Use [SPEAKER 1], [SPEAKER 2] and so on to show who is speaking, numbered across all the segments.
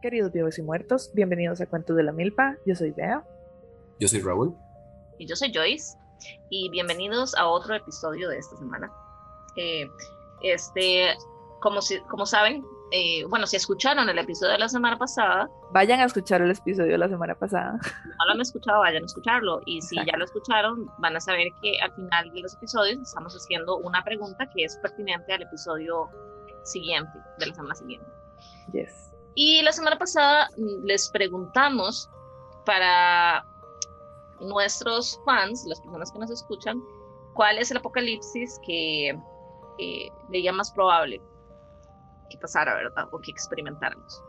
[SPEAKER 1] Queridos vivos y muertos, bienvenidos a Cuentos de la Milpa. Yo soy Bea.
[SPEAKER 2] Yo soy Raúl.
[SPEAKER 3] Y yo soy Joyce. Y bienvenidos a otro episodio de esta semana. Eh, este, como, si, como saben, eh, bueno, si escucharon el episodio de la semana pasada.
[SPEAKER 1] Vayan a escuchar el episodio de la semana pasada.
[SPEAKER 3] no lo han escuchado, vayan a escucharlo. Y si ya lo escucharon, van a saber que al final de los episodios estamos haciendo una pregunta que es pertinente al episodio siguiente, de la semana siguiente.
[SPEAKER 1] Yes.
[SPEAKER 3] Y la semana pasada mm, les preguntamos para nuestros fans, las personas que nos escuchan, cuál es el apocalipsis que veía más probable que pasara, ¿verdad? O que experimentáramos.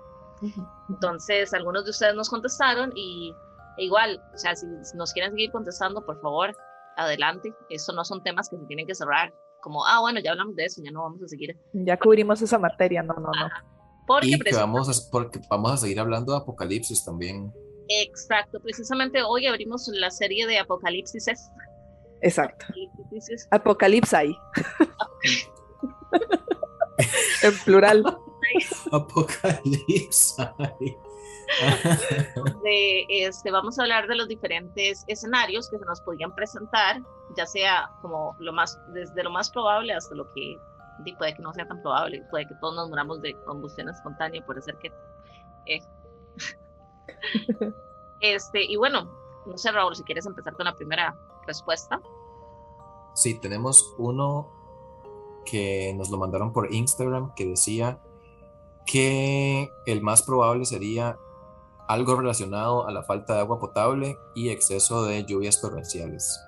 [SPEAKER 3] Entonces, algunos de ustedes nos contestaron y e igual, o sea, si nos quieren seguir contestando, por favor, adelante. Estos no son temas que se tienen que cerrar. Como, ah, bueno, ya hablamos de eso, ya no vamos a seguir.
[SPEAKER 1] Ya cubrimos esa materia, no, no, no.
[SPEAKER 2] Porque y que vamos a, porque vamos a seguir hablando de Apocalipsis también.
[SPEAKER 3] Exacto, precisamente hoy abrimos la serie de Apocalipsis.
[SPEAKER 1] Exacto. Apocalipsis ahí. en plural.
[SPEAKER 2] Apocalipsis.
[SPEAKER 3] este, vamos a hablar de los diferentes escenarios que se nos podían presentar, ya sea como lo más, desde lo más probable hasta lo que puede que no sea tan probable, puede que todos nos muramos de combustión espontánea, por ser que... Eh. este, y bueno, no sé, Raúl, si quieres empezar con la primera respuesta.
[SPEAKER 2] Sí, tenemos uno que nos lo mandaron por Instagram que decía que el más probable sería algo relacionado a la falta de agua potable y exceso de lluvias torrenciales.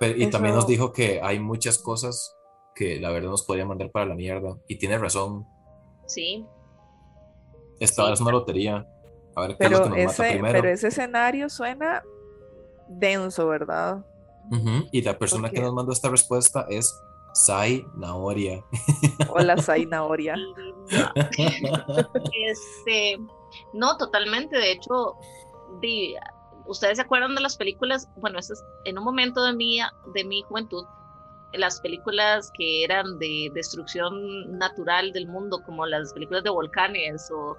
[SPEAKER 2] y también nos dijo que hay muchas cosas que la verdad nos podría mandar para la mierda. Y tiene razón.
[SPEAKER 3] Sí.
[SPEAKER 2] Esta es una lotería. A ver
[SPEAKER 1] qué es lo que nos ese, mata primero. Pero ese escenario suena denso, ¿verdad?
[SPEAKER 2] Y la persona que nos mandó esta respuesta es Sai Naoria.
[SPEAKER 1] Hola, Sai Naoria.
[SPEAKER 3] este, no, totalmente. De hecho, ustedes se acuerdan de las películas. Bueno, es en un momento de mi, de mi juventud las películas que eran de destrucción natural del mundo, como las películas de volcanes o...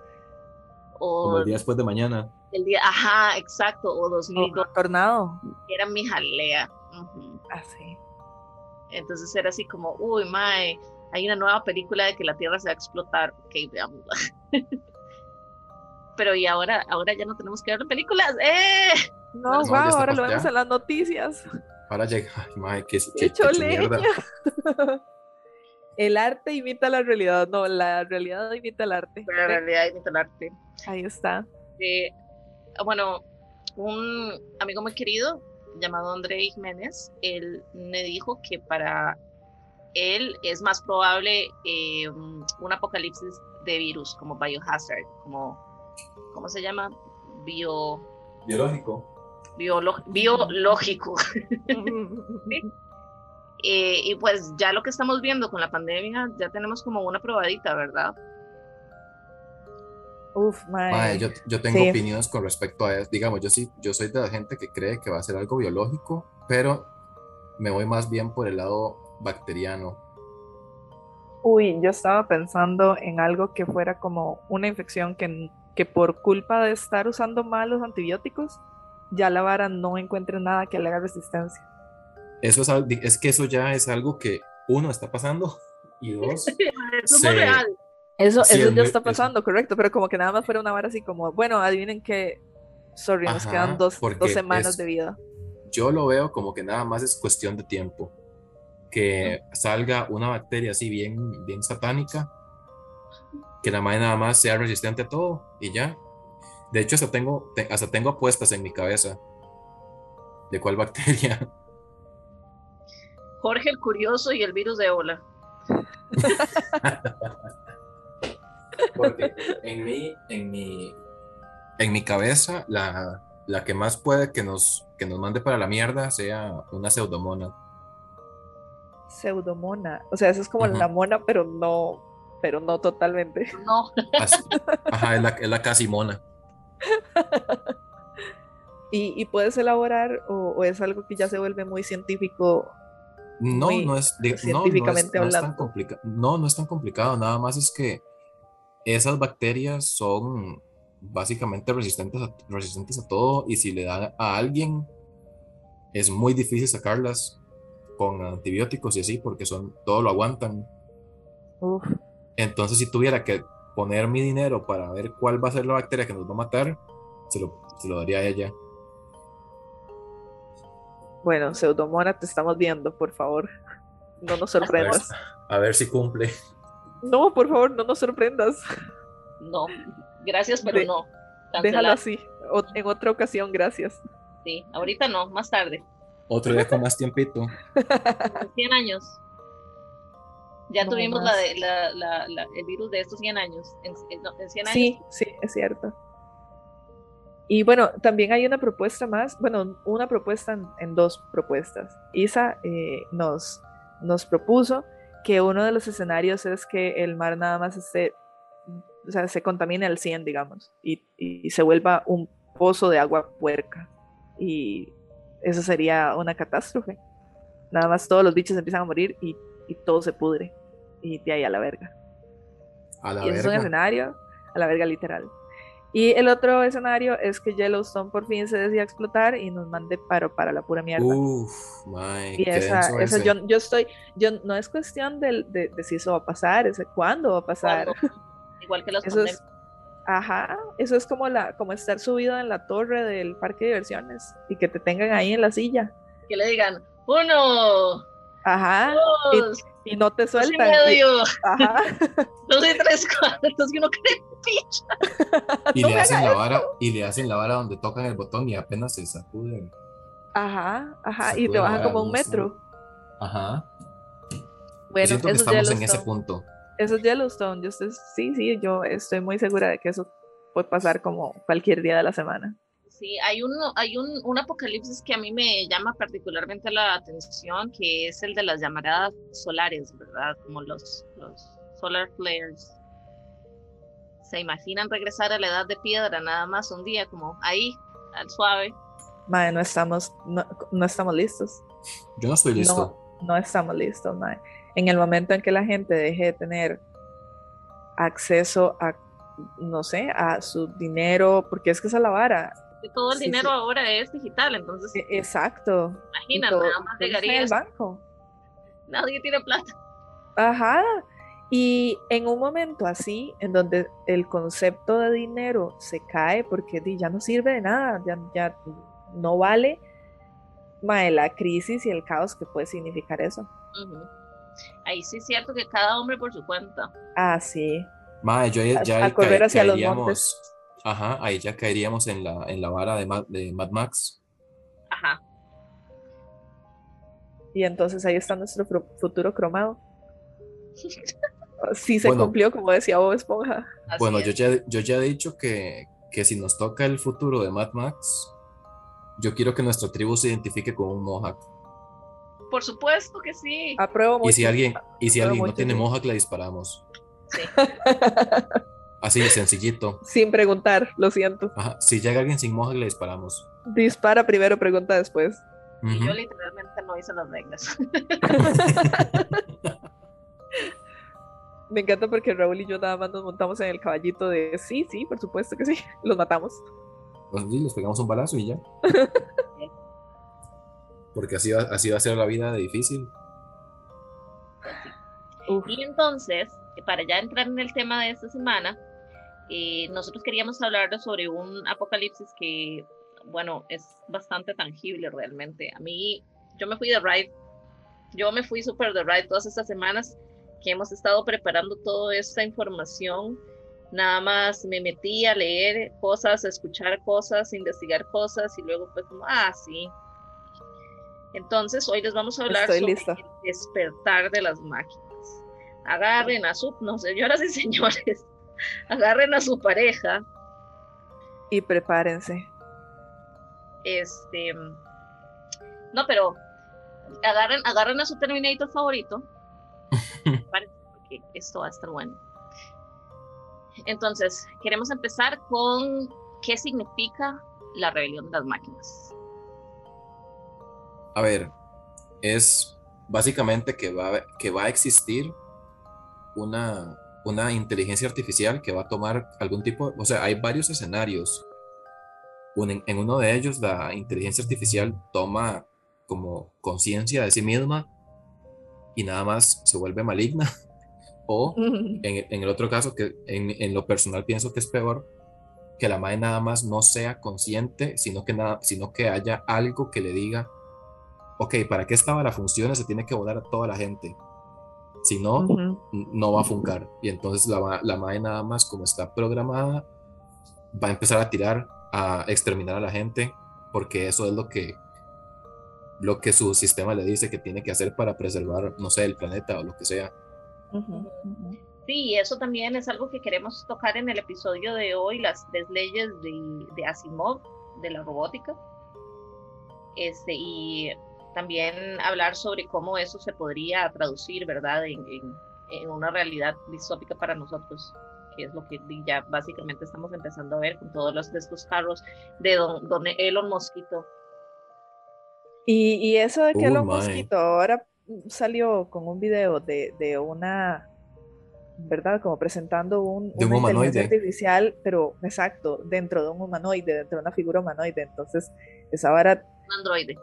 [SPEAKER 2] como el día después de mañana.
[SPEAKER 3] El día, ajá, exacto, o 2002.
[SPEAKER 1] tornado.
[SPEAKER 3] Era mi jalea.
[SPEAKER 1] Así.
[SPEAKER 3] Entonces era así como, uy, mae, hay una nueva película de que la Tierra se va a explotar. Ok, veamos. Pero y ahora, ahora ya no tenemos que ver películas. ¡Eh!
[SPEAKER 1] No, wow, ahora lo vemos en las noticias.
[SPEAKER 2] Para llegar, ay, qué,
[SPEAKER 1] El arte imita la realidad, no, la realidad imita el arte.
[SPEAKER 3] La realidad imita el arte.
[SPEAKER 1] Ahí está.
[SPEAKER 3] Eh, bueno, un amigo muy querido llamado André Jiménez, él me dijo que para él es más probable eh, un apocalipsis de virus como biohazard, como, ¿cómo se llama? Bio...
[SPEAKER 2] Biológico
[SPEAKER 3] biológico. Eh, y pues ya lo que estamos viendo con la pandemia, ya tenemos como una probadita, ¿verdad?
[SPEAKER 1] Uf,
[SPEAKER 2] yo, tengo opiniones con respecto a eso. Digamos, yo sí, yo soy de la gente que cree que va a ser algo biológico, pero me voy más bien por el lado bacteriano.
[SPEAKER 1] Uy, yo estaba pensando en algo que fuera como una infección que, que por culpa de estar usando mal los antibióticos, ya la vara no encuentre nada que le haga resistencia.
[SPEAKER 2] Eso es, es que eso ya es algo que uno está pasando y dos
[SPEAKER 3] eso real.
[SPEAKER 1] Eso, eso ya está pasando, correcto, pero como que nada más fuera una vara así como, bueno, adivinen que, sorry, nos quedan dos, dos semanas de vida.
[SPEAKER 2] Yo lo veo como que nada más es cuestión de tiempo. Que salga una bacteria así bien, bien satánica, que la madre nada más sea resistente a todo y ya, de hecho, hasta tengo, hasta tengo apuestas en mi cabeza. ¿De cuál bacteria?
[SPEAKER 3] Jorge el Curioso y el virus de ébola.
[SPEAKER 2] Porque en mi, en mi, en mi cabeza, la, la que más puede que nos, que nos mande para la mierda sea una pseudomona.
[SPEAKER 1] Pseudomona. O sea, eso es como la mona, pero no, pero no totalmente.
[SPEAKER 3] No.
[SPEAKER 2] ajá, es la, es la casi mona.
[SPEAKER 1] ¿Y, puedes elaborar o, es algo que ya se vuelve muy científico?
[SPEAKER 2] No, no es, científicamente no, es, tan complicado. No, no es tan complicado. Nada más es que esas bacterias son básicamente resistentes a, resistentes a todo y si le dan a alguien es muy difícil sacarlas con antibióticos y así porque son todo lo aguantan. Entonces si tuviera que poner mi dinero para ver cuál va a ser la bacteria que nos va a matar, se lo, se lo daría a ella.
[SPEAKER 1] Bueno, Pseudomona, te estamos viendo, por favor. No nos sorprendas.
[SPEAKER 2] A ver, si cumple.
[SPEAKER 1] No, por favor, no nos sorprendas.
[SPEAKER 3] No, gracias, pero no.
[SPEAKER 1] Déjalo así. en otra ocasión, gracias.
[SPEAKER 3] Sí, ahorita no, más tarde.
[SPEAKER 2] Otro día con más tiempito.
[SPEAKER 3] 100 años. Ya tuvimos la de, la, el virus de estos 100 años. En, 100 años.
[SPEAKER 1] Sí, sí, es cierto. Y bueno, también hay una propuesta más, bueno, una propuesta en, dos propuestas. Isa eh, nos, nos propuso que uno de los escenarios es que el mar nada más esté, o sea, se contamine al 100, digamos, y, y se vuelva un pozo de agua puerca. Y eso sería una catástrofe. Nada más todos los bichos empiezan a morir y, y todo se pudre. Y de ahí a la verga.
[SPEAKER 2] A la
[SPEAKER 1] y
[SPEAKER 2] verga.
[SPEAKER 1] es un escenario a la verga literal. Y el otro escenario es que Yellowstone por fin se decida explotar y nos mande paro para la pura mierda.
[SPEAKER 2] Uf, my,
[SPEAKER 1] y esa, esa yo, yo, estoy, yo no es cuestión de, de, de, si eso va a pasar, es de cuándo va a pasar.
[SPEAKER 3] Igual que los
[SPEAKER 1] eso es, Ajá, eso es como la, como estar subido en la torre del parque de diversiones y que te tengan ahí en la silla.
[SPEAKER 3] Que le digan, uno,
[SPEAKER 1] Ajá. Y, y, no te sueltan.
[SPEAKER 3] Y
[SPEAKER 1] ajá.
[SPEAKER 3] Dos y tres cuartos, y uno cree picha.
[SPEAKER 2] Y le hacen la vara, y le hacen la vara donde tocan el botón y apenas se sacuden.
[SPEAKER 1] Ajá, ajá, y te bajan como un metro.
[SPEAKER 2] Ajá.
[SPEAKER 1] Bueno,
[SPEAKER 2] Yo siento que estamos en ese punto.
[SPEAKER 1] Eso es Yellowstone. Yo estoy, sí, sí, yo estoy muy segura de que eso puede pasar como cualquier día de la semana.
[SPEAKER 3] Sí, hay, un, hay un, un, apocalipsis que a mí me llama particularmente la atención, que es el de las llamaradas solares, ¿verdad? Como los, los solar flares. ¿Se imaginan regresar a la edad de piedra nada más un día, como ahí, al suave?
[SPEAKER 1] Madre, no estamos, no, no estamos listos.
[SPEAKER 2] Yo no estoy listo.
[SPEAKER 1] No, no estamos listos, madre. En el momento en que la gente deje de tener acceso a, no sé, a su dinero, porque es que esa es la vara.
[SPEAKER 3] Todo el sí, dinero sí. ahora es digital, entonces.
[SPEAKER 1] Exacto.
[SPEAKER 3] Imagina, nada más llegaría.
[SPEAKER 1] el banco.
[SPEAKER 3] Nadie tiene plata.
[SPEAKER 1] Ajá. Y en un momento así, en donde el concepto de dinero se cae porque ya no sirve de nada, ya, ya no vale, mae, la crisis y el caos que puede significar eso.
[SPEAKER 3] Uh -huh. Ahí sí es cierto que cada hombre por su cuenta.
[SPEAKER 1] Ah, sí.
[SPEAKER 2] Mae, yo ya, ya
[SPEAKER 1] a, a correr hacia
[SPEAKER 2] caeríamos,
[SPEAKER 1] los montes.
[SPEAKER 2] Ajá, ahí ya caeríamos en la, en la vara de Mad, de Mad Max.
[SPEAKER 3] Ajá.
[SPEAKER 1] Y entonces ahí está nuestro futuro cromado. sí se
[SPEAKER 2] Bueno.
[SPEAKER 1] cumplió, como decía Bob Esponja.
[SPEAKER 2] Bueno,
[SPEAKER 3] es.
[SPEAKER 2] yo ya, yo ya he dicho que, que si nos toca el futuro de Mad Max, yo quiero que nuestra tribu se identifique con un Mohawk.
[SPEAKER 3] Por supuesto que sí.
[SPEAKER 1] Apruebo mucho.
[SPEAKER 2] Y si alguien, y si alguien no tiene. Mohawk, le disparamos.
[SPEAKER 3] Sí.
[SPEAKER 2] Así de sencillito.
[SPEAKER 1] Sin preguntar, lo siento.
[SPEAKER 2] Ajá, Si llega alguien sin Mohawk, le disparamos.
[SPEAKER 1] Dispara primero, pregunta después.
[SPEAKER 3] Y yo literalmente no hice las reglas.
[SPEAKER 1] Me encanta porque Raúl y yo nada más nos montamos en el caballito de sí, sí, por supuesto que sí, los matamos.
[SPEAKER 2] Pues sí, les pegamos un balazo y ya. Porque así va, así va a ser la vida de difícil.
[SPEAKER 1] Uf.
[SPEAKER 3] Y entonces, para ya entrar en el tema de esta semana, eh, nosotros queríamos hablar sobre un apocalipsis que, bueno, es bastante tangible realmente. A mí, yo me fui de ride, yo me fui súper de ride todas estas semanas que hemos estado preparando toda esta información. Nada más me metí a leer cosas, a escuchar cosas, a investigar cosas y luego fue como, ah, sí. Entonces, hoy les vamos a hablar
[SPEAKER 1] Estoy
[SPEAKER 3] sobre
[SPEAKER 1] lista.
[SPEAKER 3] el despertar de las máquinas. Agarren a su, no señoras y señores, agarren a su pareja,
[SPEAKER 1] Y prepárense.
[SPEAKER 3] este, no, pero agarren, agarren a su Terminator favorito, Prepárense, porque esto va a estar bueno. Entonces, queremos empezar con qué significa la rebelión de las máquinas.
[SPEAKER 2] A ver, es básicamente que va, que va a existir una, una inteligencia artificial que va a tomar algún tipo, o sea, hay varios escenarios. en uno de ellos, la inteligencia artificial toma como conciencia de sí misma y nada más se vuelve maligna. O en, en el otro caso, que en, en, lo personal pienso que es peor, que la madre nada más no sea consciente, sino que, nada, sino que haya algo que le diga, ok, ¿para qué estaba la función? Se tiene que volar a toda la gente. Si no, no va a funcar. Y entonces la, la madre nada más, como está programada, va a empezar a tirar, a exterminar a la gente, porque eso es lo que lo que su sistema le dice que tiene que hacer para preservar, no sé, el planeta o lo que sea.
[SPEAKER 3] Sí, eso también es algo que queremos tocar en el episodio de hoy, las tres leyes de, de Asimov, de la robótica. Este, y también hablar sobre cómo eso se podría traducir, ¿verdad?, en, en, una realidad distópica para nosotros, que es lo que ya básicamente estamos empezando a ver con todos los, de estos carros de don, don Elon Mosquito
[SPEAKER 1] y, y eso de que Elon Mosquito ahora salió con un video de, de una, ¿verdad? Como presentando un,
[SPEAKER 2] de una inteligencia
[SPEAKER 1] artificial, pero exacto, dentro de un humanoide, dentro de una figura humanoide. Entonces, esa vara...
[SPEAKER 3] Un androide.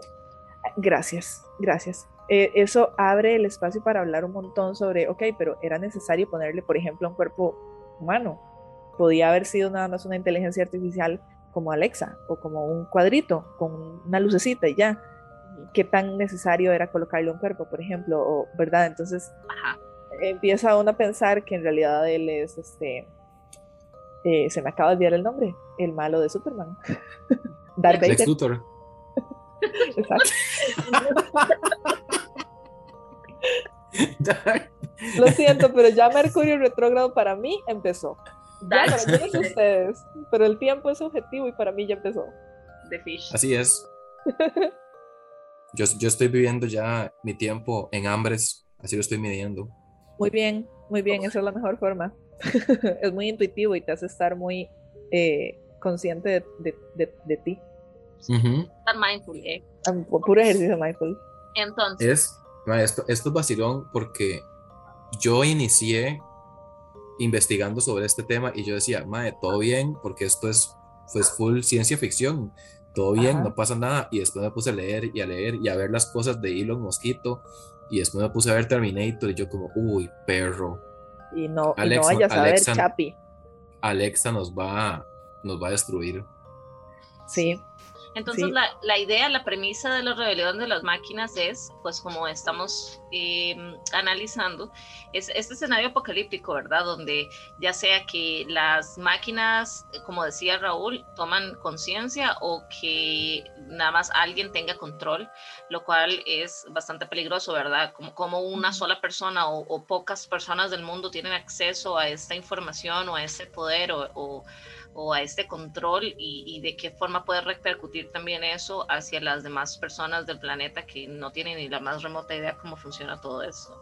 [SPEAKER 1] Gracias, gracias. Eh, eso abre el espacio para hablar un montón sobre, ok, pero era necesario ponerle, por ejemplo, un cuerpo humano. Podía haber sido nada más una inteligencia artificial como Alexa o como un cuadrito con una lucecita y ya qué tan necesario era colocarle un cuerpo, por ejemplo, o, ¿verdad? Entonces empieza uno a pensar que en realidad él es este. Eh, se me acaba de olvidar el nombre, el malo de Superman.
[SPEAKER 2] Darth Vader. Lex Luthor.
[SPEAKER 1] Exacto. Lo siento, pero ya Mercurio retrógrado para mí empezó. Ya, para ustedes, pero el tiempo es objetivo y para mí ya empezó.
[SPEAKER 3] The Fish.
[SPEAKER 2] Así es. Yo, yo estoy viviendo ya mi tiempo en hambres, así lo estoy midiendo.
[SPEAKER 1] Muy bien, muy bien, esa es la mejor forma. es muy intuitivo y te hace estar muy eh, consciente de, de, de, ti.
[SPEAKER 3] Mindful, eh.
[SPEAKER 1] Puro ejercicio mindful.
[SPEAKER 3] Entonces.
[SPEAKER 2] Es, esto, esto es vacilón porque yo inicié investigando sobre este tema y yo decía, madre, todo bien, porque esto es pues full ciencia ficción todo bien, no pasa nada. Y después me puse a leer y a leer y a ver las cosas de Elon Mosquito. Y después me puse a ver Terminator y yo como, uy, perro.
[SPEAKER 1] Y no, Alexa, no vayas a ver Chapi.
[SPEAKER 2] Alexa nos va, nos va a destruir.
[SPEAKER 1] Sí,
[SPEAKER 3] entonces la, la, idea, la premisa de la rebelión de las máquinas es, pues como estamos em, analizando, es este escenario apocalíptico, ¿verdad? Donde ya sea que las máquinas, como decía Raúl, toman conciencia o que nada más alguien tenga control, lo cual es bastante peligroso, ¿verdad? Como, como una sola persona o, o pocas personas del mundo tienen acceso a esta información o a este poder o, o o a este control y, de qué forma puede repercutir también eso hacia las demás personas del planeta que no tienen ni la más remota idea cómo funciona todo eso.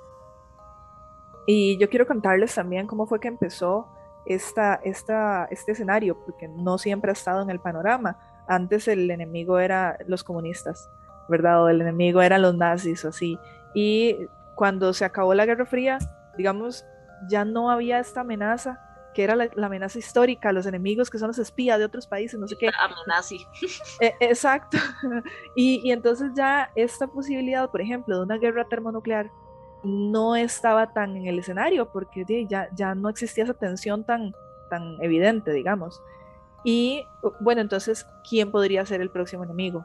[SPEAKER 1] Y yo quiero contarles también cómo fue que empezó esta, esta, este escenario, porque no siempre ha estado en el panorama. Antes el enemigo era los comunistas, ¿verdad? O el enemigo eran los nazis o así. Y cuando se acabó la Guerra Fría, digamos, ya no había esta amenaza que era la, amenaza histórica, los enemigos que son los espías de otros países, no sé qué.
[SPEAKER 3] Amenaza.
[SPEAKER 1] Eh, exacto. Y, y, entonces ya esta posibilidad, por ejemplo, de una guerra termonuclear no estaba tan en el escenario porque ya, ya no existía esa tensión tan, tan evidente, digamos. Y bueno, entonces, ¿quién podría ser el próximo enemigo?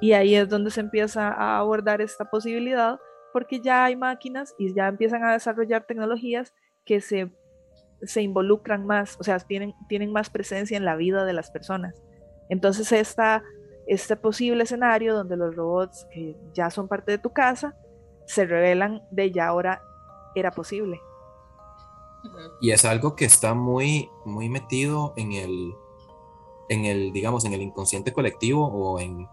[SPEAKER 1] Y ahí es donde se empieza a abordar esta posibilidad porque ya hay máquinas y ya empiezan a desarrollar tecnologías que se se involucran más, o sea, tienen, tienen más presencia en la vida de las personas. Entonces, esta, este posible escenario donde los robots que ya son parte de tu casa se revelan de ya ahora era posible.
[SPEAKER 2] Y es algo que está muy, muy metido en el, en el, digamos, en el inconsciente colectivo o en,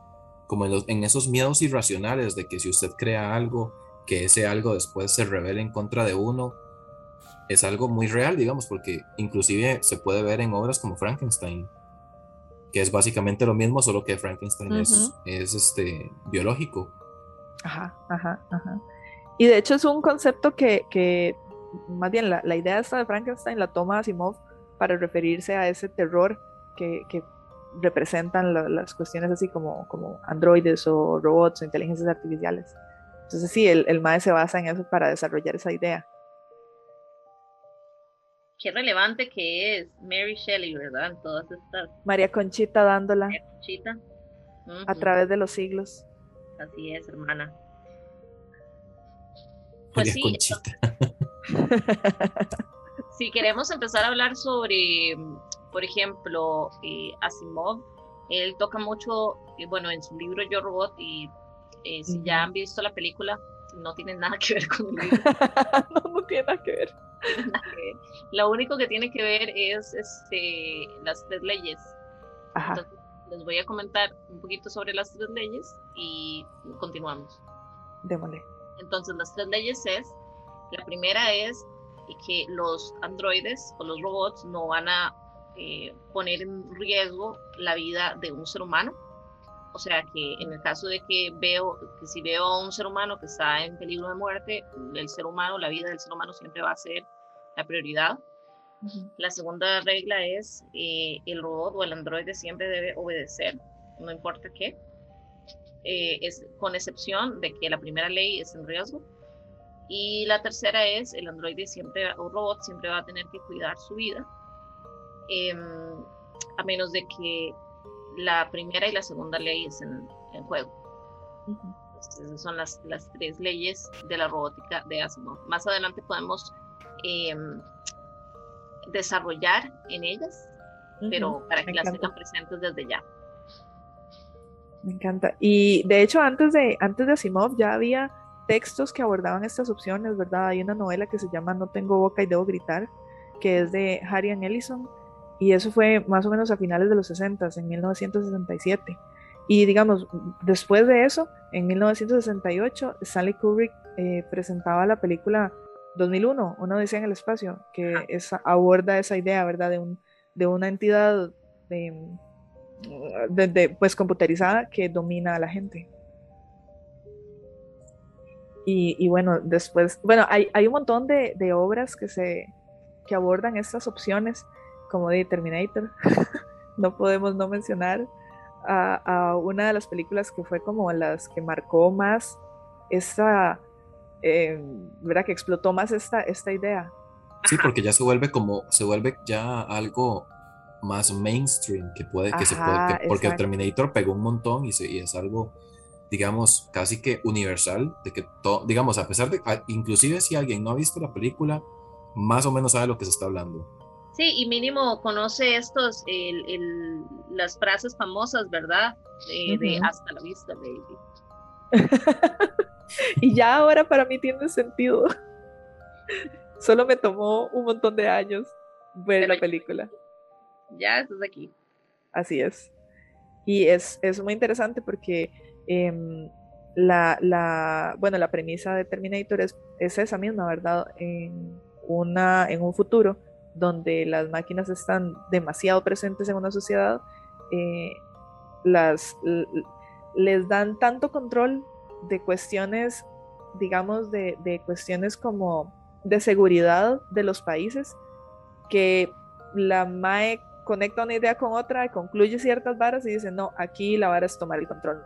[SPEAKER 2] como en, en esos miedos irracionales de que si usted crea algo, que ese algo después se revele en contra de uno es algo muy real, digamos, porque inclusive se puede ver en obras como Frankenstein, que es básicamente lo mismo, solo que Frankenstein es, es, este, biológico.
[SPEAKER 1] Ajá, ajá, ajá. Y de hecho es un concepto que, que más bien la, la idea esta de Frankenstein la toma Asimov para referirse a ese terror que, que representan las cuestiones así como, como androides o robots o inteligencias artificiales. Entonces sí, el, el MAE se basa en eso para desarrollar esa idea.
[SPEAKER 3] Qué relevante que es Mary Shelley, ¿verdad? En todas estas.
[SPEAKER 1] María Conchita dándola.
[SPEAKER 3] María Conchita.
[SPEAKER 1] A través de los siglos.
[SPEAKER 3] Así es, hermana.
[SPEAKER 2] Pues sí, Conchita.
[SPEAKER 3] si queremos empezar a hablar sobre, por ejemplo, eh, Asimov, él toca mucho, eh, bueno, en su libro Yo Robot, y eh, si ya han visto la película, no tiene nada que ver con el libro.
[SPEAKER 1] no, no tiene nada que ver.
[SPEAKER 3] Lo único que tiene que ver es este, las tres leyes. Entonces, les voy a comentar un poquito sobre las tres leyes y continuamos.
[SPEAKER 1] Démosle.
[SPEAKER 3] Entonces, las tres leyes es, la primera es que los androides o los robots no van a eh, poner en riesgo la vida de un ser humano. O sea que en el caso de que veo, que si veo a un ser humano que está en peligro de muerte, el ser humano, la vida del ser humano siempre va a ser la prioridad. La segunda regla es eh, el robot o el androide siempre debe obedecer, no importa qué, eh, es con excepción de que la primera ley es en riesgo. Y la tercera es el androide siempre o robot siempre va a tener que cuidar su vida, em, a menos de que la primera y la segunda ley estén en juego. esas son las, las tres leyes de la robótica de Asimov. Más adelante podemos Em, desarrollar en ellas, pero para que las tengan presentes desde ya.
[SPEAKER 1] Me encanta. Y de hecho, antes de, antes de Asimov ya había textos que abordaban estas opciones, ¿verdad? Hay una novela que se llama No tengo boca y debo gritar, que es de Harry Ellison, y eso fue más o menos a finales de los 60, en 1967. Y digamos, después de eso, en 1968, Stanley Kubrick eh, presentaba la película 2001, uno decía en el espacio, que aborda esa idea, ¿verdad? De, un, de una entidad de, pues computerizada que domina a la gente. Y, bueno, después, bueno, hay, hay un montón de, obras que se que abordan estas opciones, como de Terminator. no podemos no mencionar a, a, una de las películas que fue como las que marcó más esa eh, ¿verdad? Que explotó más esta, esta idea.
[SPEAKER 2] Sí, porque ya se vuelve como, se vuelve ya algo más mainstream que puede, que se puede, porque Terminator pegó un montón y, y, es algo, digamos, casi que universal, de que todo, digamos, a pesar de, inclusive si alguien no ha visto la película, más o menos sabe lo que se está hablando.
[SPEAKER 3] Sí, y mínimo conoce estos, el, el, las frases famosas, ¿verdad? De, hasta la vista, baby.
[SPEAKER 1] y ya ahora para mí tiene sentido. Solo me tomó un montón de años ver la película.
[SPEAKER 3] Ya estás aquí.
[SPEAKER 1] Así es. Y es, es muy interesante porque em, la, la, bueno, la premisa de Terminator es, es, esa misma, ¿verdad? En, una, en un futuro donde las máquinas están demasiado presentes en una sociedad, eh, las, les dan tanto control de cuestiones, digamos, de, de, cuestiones como de seguridad de los países, que la MAE conecta una idea con otra concluye ciertas varas y dice, no, aquí la vara es tomar el control,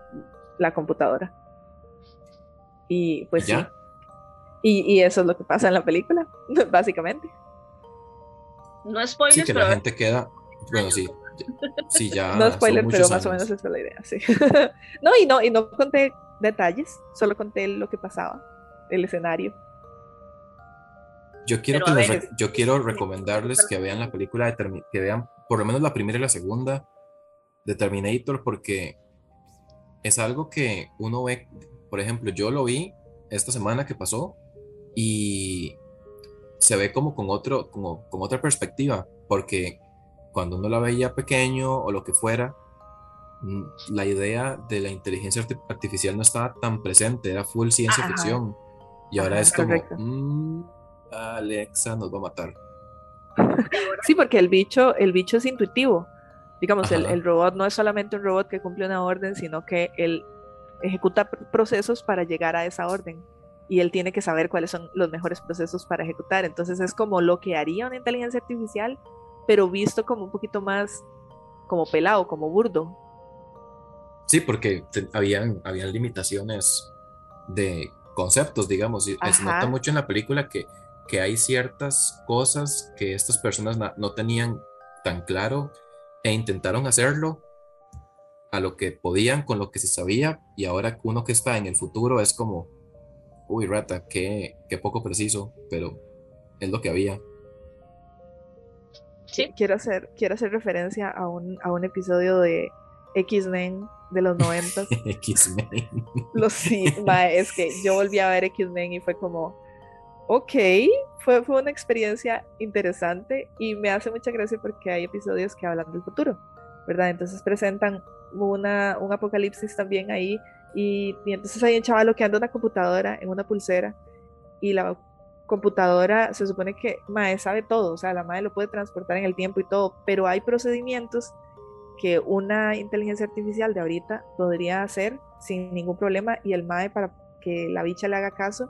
[SPEAKER 1] la computadora. Y pues sí. Y, y, eso es lo que pasa en la película, básicamente.
[SPEAKER 3] No spoilers,
[SPEAKER 2] sí, que la gente queda, bueno, sí, sí ya.
[SPEAKER 1] No spoiler, pero más o menos esa es la idea, sí. no, y no, y no conté detalles, solo conté lo que pasaba, el escenario.
[SPEAKER 2] Yo quiero, que yo quiero recomendarles que vean la película de que vean por lo menos la primera y la segunda de Terminator porque es algo que uno ve, por ejemplo, yo lo vi esta semana que pasó y se ve como con otro como con otra perspectiva porque cuando uno la veía pequeño o lo que fuera Mm, la idea de la inteligencia artificial no estaba tan presente, era full ciencia ficción. Y ahora es como, mm, Alexa nos va a matar.
[SPEAKER 1] sí, porque el bicho, el bicho es intuitivo. Digamos, el, el, robot no es solamente un robot que cumple una orden, sino que él ejecuta procesos para llegar a esa orden. Y él tiene que saber cuáles son los mejores procesos para ejecutar. Entonces es como lo que haría una inteligencia artificial, pero visto como un poquito más como pelado, como burdo.
[SPEAKER 2] Sí, porque habían, habían limitaciones de conceptos, digamos, y se nota mucho en la película que, que hay ciertas cosas que estas personas no tenían tan claro e intentaron hacerlo a lo que podían con lo que se sabía y ahora uno que está en el futuro es como, uy, rata, qué, qué poco preciso, pero es lo que había.
[SPEAKER 1] Sí. Quiero hacer, quiero hacer referencia a un, a un episodio de X-Men de los 90.
[SPEAKER 2] X-Men.
[SPEAKER 1] sí, es que yo volví a ver X-Men y fue como, ok, fue, fue una experiencia interesante y me hace mucha gracia porque hay episodios que hablan del futuro, ¿verdad? Entonces presentan una, un apocalipsis también ahí. Y, entonces hay un chaval que anda una computadora en una pulsera y la computadora se supone que Mae sabe todo, o sea, la Mae lo puede transportar en el tiempo y todo, pero hay procedimientos que una inteligencia artificial de ahorita podría hacer sin ningún problema y el Mae para que la bicha le haga caso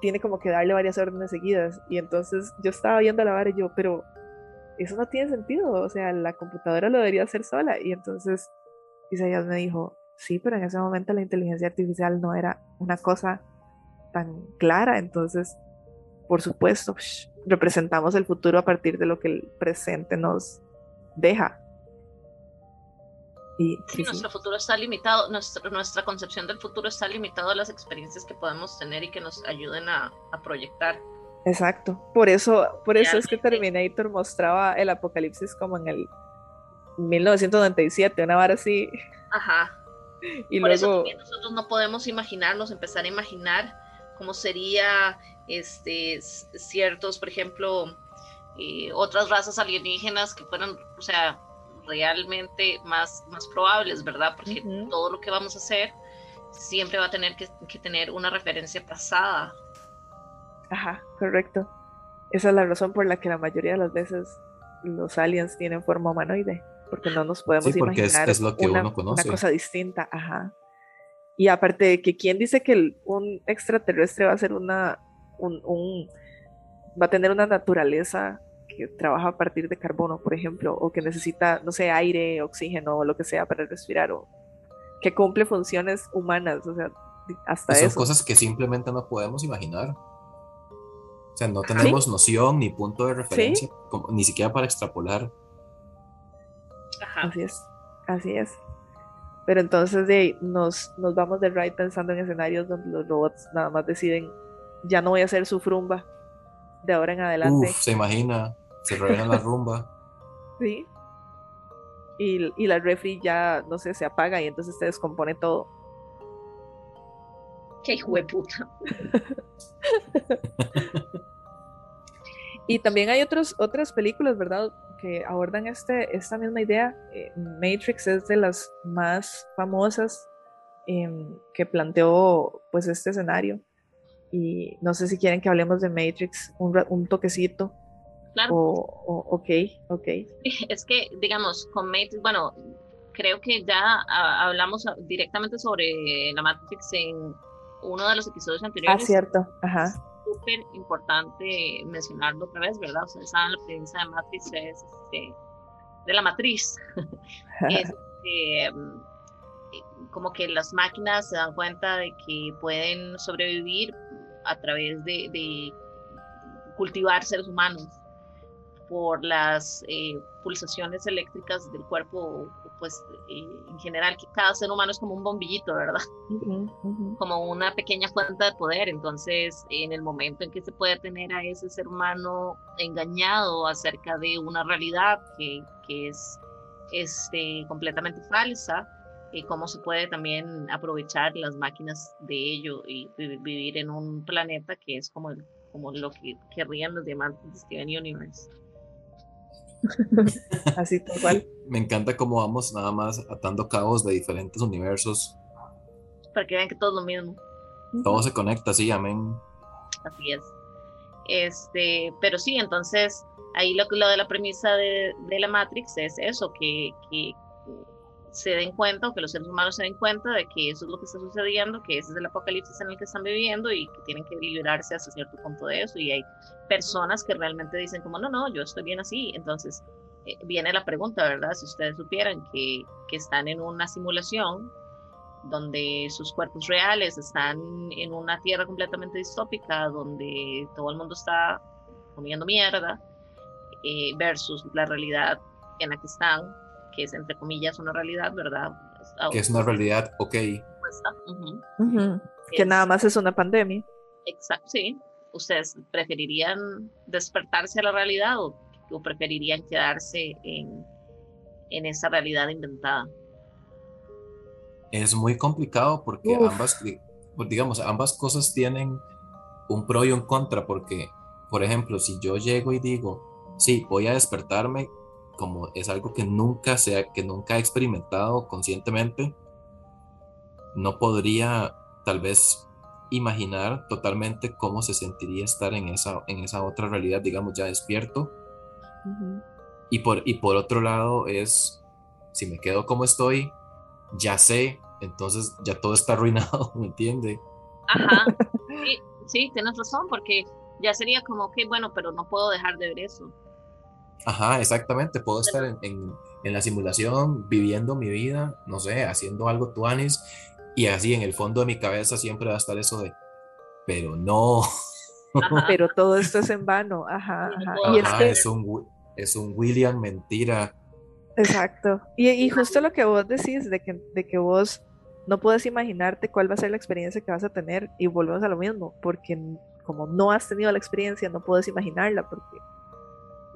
[SPEAKER 1] tiene como que darle varias órdenes seguidas. Y entonces yo estaba viendo la vara y yo, pero eso no tiene sentido, o sea, la computadora lo debería hacer sola y entonces Isaías me dijo, sí, pero en ese momento la inteligencia artificial no era una cosa tan clara, entonces, por supuesto, representamos el futuro a partir de lo que el presente nos deja.
[SPEAKER 3] Y, sí, nuestro futuro está limitado, nuestra, nuestra concepción del futuro está limitado a las experiencias que podemos tener y que nos ayuden a, a proyectar.
[SPEAKER 1] Exacto, por eso, por eso es que Terminator mostraba el apocalipsis como en el 1997, una vara así.
[SPEAKER 3] Ajá. Y Por eso también nosotros no podemos imaginarnos, empezar a imaginar cómo sería este, ciertos, por ejemplo, eh, otras razas alienígenas que fueran, o sea, realmente más, más probables, ¿verdad? Porque todo lo que vamos a hacer siempre va a tener que, que, tener una referencia pasada.
[SPEAKER 1] Ajá, correcto. Esa es la razón por la que la mayoría de las veces los aliens tienen forma humanoide porque no nos podemos imaginar
[SPEAKER 2] es, lo que
[SPEAKER 1] una,
[SPEAKER 2] uno conoce.
[SPEAKER 1] una cosa distinta, ajá. Y aparte de que quién dice que un extraterrestre va a ser una, un, va a tener una naturaleza que trabaja a partir de carbono, por ejemplo, o que necesita, no sé, aire, oxígeno o lo que sea para respirar, o que cumple funciones humanas, o sea, hasta
[SPEAKER 2] son
[SPEAKER 1] eso.
[SPEAKER 2] Son cosas que simplemente no podemos imaginar. O sea, no tenemos noción ni punto de referencia, ni siquiera para extrapolar
[SPEAKER 1] Así es, así es. Pero entonces de, nos, nos vamos de ride pensando en escenarios donde los robots nada más deciden, ya no voy a hacer su frumba de ahora en adelante.
[SPEAKER 2] se imagina, se revela la rumba.
[SPEAKER 1] sí. Y, y la refri ya, no sé, se apaga y entonces se descompone todo.
[SPEAKER 3] Qué hijo de puta.
[SPEAKER 1] y también hay otros, otras películas, ¿verdad? que abordan este, esta misma idea. Eh, Matrix es de las más famosas em, que planteó pues este escenario. Y no sé si quieren que hablemos de Matrix un, un toquecito.
[SPEAKER 3] Claro.
[SPEAKER 1] O, ok, ok.
[SPEAKER 3] Es que, digamos, con Matrix, bueno, creo que ya hablamos directamente sobre la Matrix en uno de los episodios anteriores.
[SPEAKER 1] Ah, cierto, ajá
[SPEAKER 3] súper importante mencionarlo otra vez, ¿verdad? O sea, saben, la premisa de Matrix es este, de la matriz. es, este, como que las máquinas se dan cuenta de que pueden sobrevivir a través de, de cultivar seres humanos por las eh, pulsaciones eléctricas del cuerpo, pues eh, en general, que cada ser humano es como un bombillito, ¿verdad? Como una pequeña fuente de poder. Entonces, en el momento en que se puede tener a ese ser humano engañado acerca de una realidad que, que es este, completamente falsa, y cómo se puede también aprovechar las máquinas de ello y vivir en un planeta que es como, el, como lo que querrían los diamantes de Steven Universe.
[SPEAKER 1] Así tal cual.
[SPEAKER 2] Me encanta cómo vamos nada más atando cabos de diferentes universos.
[SPEAKER 3] Para que vean que todo es lo mismo.
[SPEAKER 2] Todo se conecta, sí, amén.
[SPEAKER 3] Así es. Este, pero sí, entonces ahí lo, lo de la premisa de, de la Matrix es eso, que, que se den cuenta o que los seres humanos se den cuenta de que eso es lo que está sucediendo, que ese es el apocalipsis en el que están viviendo y que tienen que librarse hasta cierto punto de eso. Y hay personas que realmente dicen como, no, no, yo estoy bien así. Entonces eh, viene la pregunta, ¿verdad? Si ustedes supieran que, que están en una simulación donde sus cuerpos reales están en una tierra completamente distópica, donde todo el mundo está comiendo mierda, eh, versus la realidad en la que están, que es entre comillas una realidad, ¿verdad?
[SPEAKER 2] Que es una realidad, ok.
[SPEAKER 1] Que nada más es una pandemia.
[SPEAKER 3] Exacto, sí. ¿Ustedes preferirían despertarse a la realidad o, o preferirían quedarse en, en esa realidad inventada?
[SPEAKER 2] Es muy complicado porque ambas, digamos, ambas cosas tienen un pro y un contra, porque, por ejemplo, si yo llego y digo, sí, voy a despertarme, como es algo que nunca, sea, que nunca he experimentado conscientemente, no podría tal vez imaginar totalmente cómo se sentiría estar en esa, en esa otra realidad, digamos, ya despierto. y, por, y por otro lado es, si me quedo como estoy, ya sé, entonces ya todo está arruinado, ¿me entiende?
[SPEAKER 3] Ajá, sí, sí, tienes razón, porque ya sería como que, bueno, pero no puedo dejar de ver eso.
[SPEAKER 2] Ajá, exactamente, puedo estar en, en, la simulación, viviendo mi vida, no sé, haciendo algo tuanis, y así en el fondo de mi cabeza siempre va a estar eso de, pero no.
[SPEAKER 1] Pero todo esto es en vano, ajá, ajá.
[SPEAKER 2] y es, es, un, es un William mentira.
[SPEAKER 1] Exacto. Y, y, justo lo que vos decís, de que, de que vos no puedes imaginarte cuál va a ser la experiencia que vas a tener y volvemos a lo mismo, porque como no has tenido la experiencia, no puedes imaginarla porque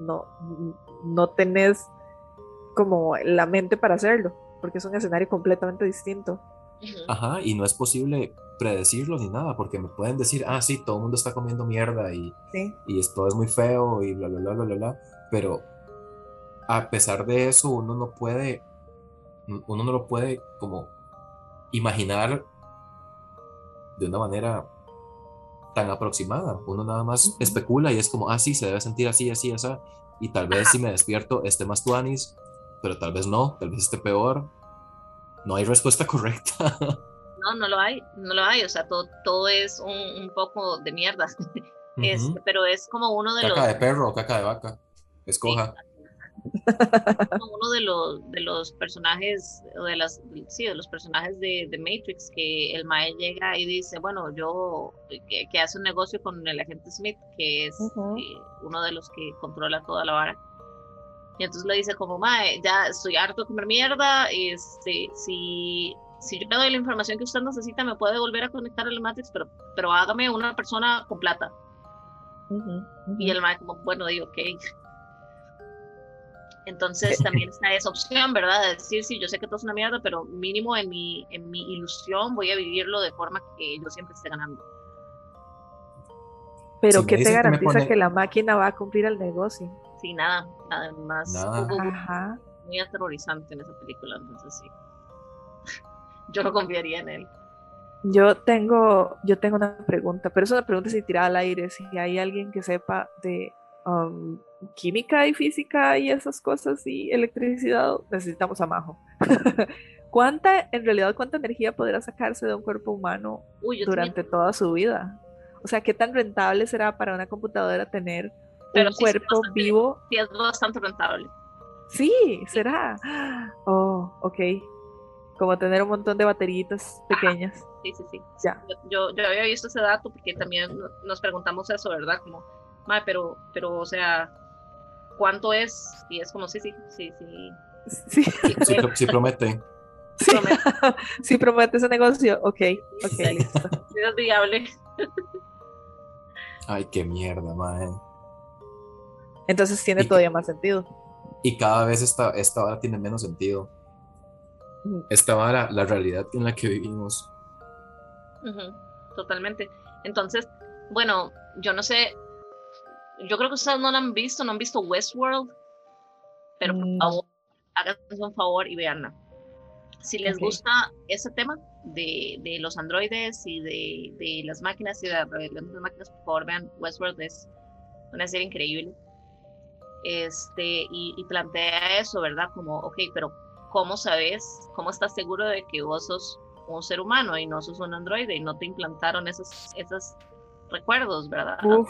[SPEAKER 1] no, no tenés como la mente para hacerlo, porque es un escenario completamente distinto.
[SPEAKER 2] Ajá, y no es posible predecirlo ni nada, porque me pueden decir, ah, sí, todo el mundo está comiendo mierda y, y esto es muy feo y bla, bla, bla, bla, bla, bla, pero a pesar de eso, uno no puede, uno no lo puede como imaginar de una manera tan aproximada. Uno nada más especula y es como, ah, sí, se debe sentir así, así, así. Y tal vez si me despierto esté más tuanis, pero tal vez no, tal vez esté peor. No hay respuesta correcta.
[SPEAKER 3] No, no lo hay, no lo hay. O sea, todo, todo es un, poco de mierda. Este, pero es como uno de
[SPEAKER 2] los.
[SPEAKER 3] Caca
[SPEAKER 2] de perro o caca de vaca. Escoja
[SPEAKER 3] uno de los, de los personajes, de las, sí, de los personajes de, de Matrix, que el Mae llega y dice, bueno, yo, que, hace un negocio con el agente Smith, que es eh, uno de los que controla toda la vara. Y entonces le dice como, Mae, ya estoy harto de comer mierda, este, si, si yo le doy la información que usted necesita, me puede volver a conectar al Matrix, pero, pero hágame una persona con plata. Y el Mae como, bueno, digo, ok. Entonces también está esa opción, ¿verdad? De decir, sí, yo sé que todo es una mierda, pero mínimo en mi, en mi ilusión voy a vivirlo de forma que yo siempre esté ganando.
[SPEAKER 1] Pero ¿qué te garantiza que, la máquina va a cumplir el negocio?
[SPEAKER 3] Sí, nada, además muy aterrorizante en esa película, entonces sí. yo no confiaría en él.
[SPEAKER 1] Yo tengo, yo tengo una pregunta, pero es una pregunta si tirada al aire, si hay alguien que sepa de um, química y física y esas cosas y electricidad, necesitamos a Majo. ¿Cuánta, en realidad, cuánta energía podrá sacarse de un cuerpo humano durante toda su vida? O sea, ¿qué tan rentable será para una computadora tener un cuerpo vivo?
[SPEAKER 3] Sí, es bastante rentable.
[SPEAKER 1] Sí, será. Oh, ok. Como tener un montón de baterillitas pequeñas.
[SPEAKER 3] Sí, sí, sí. Ya. Yo, yo había visto ese dato porque también nos preguntamos eso, ¿verdad? Como, pero, pero, o sea, cuánto es y es como sí, sí, sí, sí.
[SPEAKER 2] Sí, sí, promete.
[SPEAKER 1] Sí, promete ese negocio. Ok, ok, listo.
[SPEAKER 3] es viable.
[SPEAKER 2] Ay, qué mierda, madre.
[SPEAKER 1] Entonces tiene todavía más sentido.
[SPEAKER 2] Y cada vez esta, esta vara tiene menos sentido. Esta vara, la realidad en la que vivimos.
[SPEAKER 3] Totalmente. Entonces, bueno, yo no sé, yo creo que ustedes no lo han visto, no han visto Westworld, pero por mm. favor, háganse un favor y veanla. Si les gusta ese tema de, de, los androides y de, de las máquinas y de las máquinas, por favor vean Westworld, es una serie increíble. Este, y, y plantea eso, ¿verdad? Como, ok, pero ¿cómo sabes, cómo estás seguro de que vos sos un ser humano y no sos un androide y no te implantaron esos, esos recuerdos, ¿verdad?
[SPEAKER 1] Uf,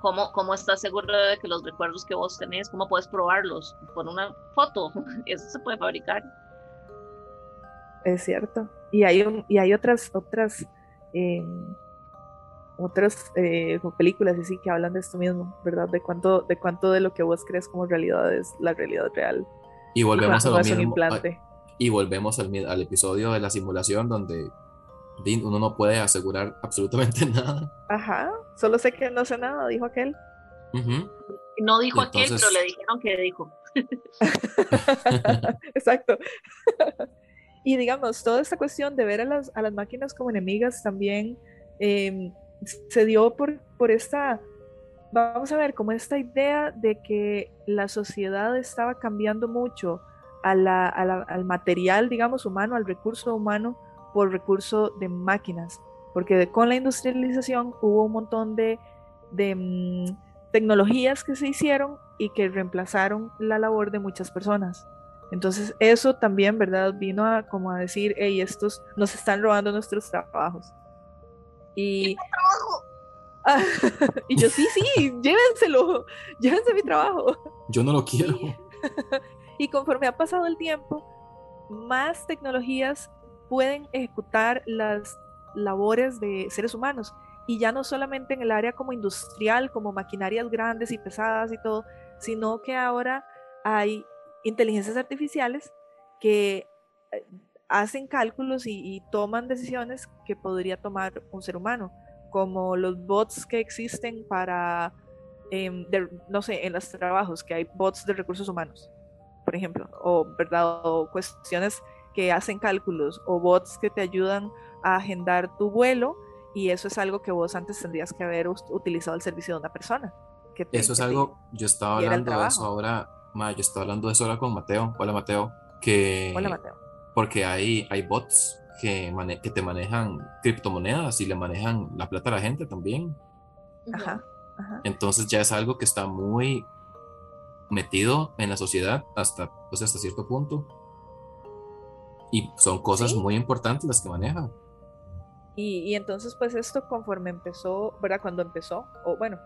[SPEAKER 3] ¿Cómo, ¿Cómo estás seguro de que los recuerdos que vos tenés, cómo puedes probarlos? Por una foto, eso se puede fabricar.
[SPEAKER 1] es cierto. Y hay, un- y hay otras, otras, eh, otras eh, películas así que hablan de esto mismo, ¿verdad? De cuánto, de cuánto de lo que vos crees como realidad es la realidad real.
[SPEAKER 2] Y
[SPEAKER 1] Y
[SPEAKER 2] volvemos a lo mismo. Y volvemos al, al episodio de la simulación donde uno no puede asegurar absolutamente nada.
[SPEAKER 1] Ajá, solo sé que no sé nada, dijo aquel.
[SPEAKER 3] No dijo
[SPEAKER 2] Y
[SPEAKER 3] aquel,
[SPEAKER 2] entonces-
[SPEAKER 3] pero le dijeron que dijo.
[SPEAKER 1] Exacto. y digamos, toda esta cuestión de ver a las, a las máquinas como enemigas también eh, se dio por, por esta, vamos a ver, como esta idea de que la sociedad estaba cambiando mucho a la- a la- al material, digamos, humano, al recurso humano por recurso de máquinas. Porque con la industrialización hubo un montón de, de mm, tecnologías que se hicieron y que reemplazaron la labor de muchas personas. Entonces eso también, ¿verdad? Vino a como a decir, hey, estos nos están robando nuestros trabajos. Y, Ah, y yo, sí, sí, llévenselo, llévense mi trabajo.
[SPEAKER 2] Yo no lo quiero.
[SPEAKER 1] Y conforme ha pasado el tiempo, más tecnologías pueden ejecutar las labores de seres humanos. Y ya no solamente en el área como industrial, como maquinarias grandes y pesadas y todo, sino que ahora hay inteligencias artificiales que eh, hacen cálculos y, y toman decisiones que podría tomar un ser humano, como los bots que existen para, em, de- no sé, en los trabajos, que hay bots de recursos humanos por ejemplo, o, ¿verdad? o cuestiones que hacen cálculos, o bots que te ayudan a agendar tu vuelo, y eso es algo que vos antes tendrías que haber utilizado el servicio de una persona. Que te-
[SPEAKER 2] Eso es
[SPEAKER 1] que te-
[SPEAKER 2] algo, yo estaba hablando de eso ahora, ma, yo estaba hablando de eso ahora con Mateo. Hola Mateo. Que,
[SPEAKER 1] Hola, Mateo.
[SPEAKER 2] porque hay, hay bots que, mane- que te manejan criptomonedas y le manejan la plata a la gente también.
[SPEAKER 1] Ajá, ajá.
[SPEAKER 2] Entonces ya es algo que está muy metido en la sociedad hasta, pues, hasta cierto punto. Y son cosas
[SPEAKER 1] Sí.
[SPEAKER 2] muy importantes las que manejan.
[SPEAKER 1] Y, y entonces, pues esto conforme empezó, ¿verdad? Cuando empezó, o bueno,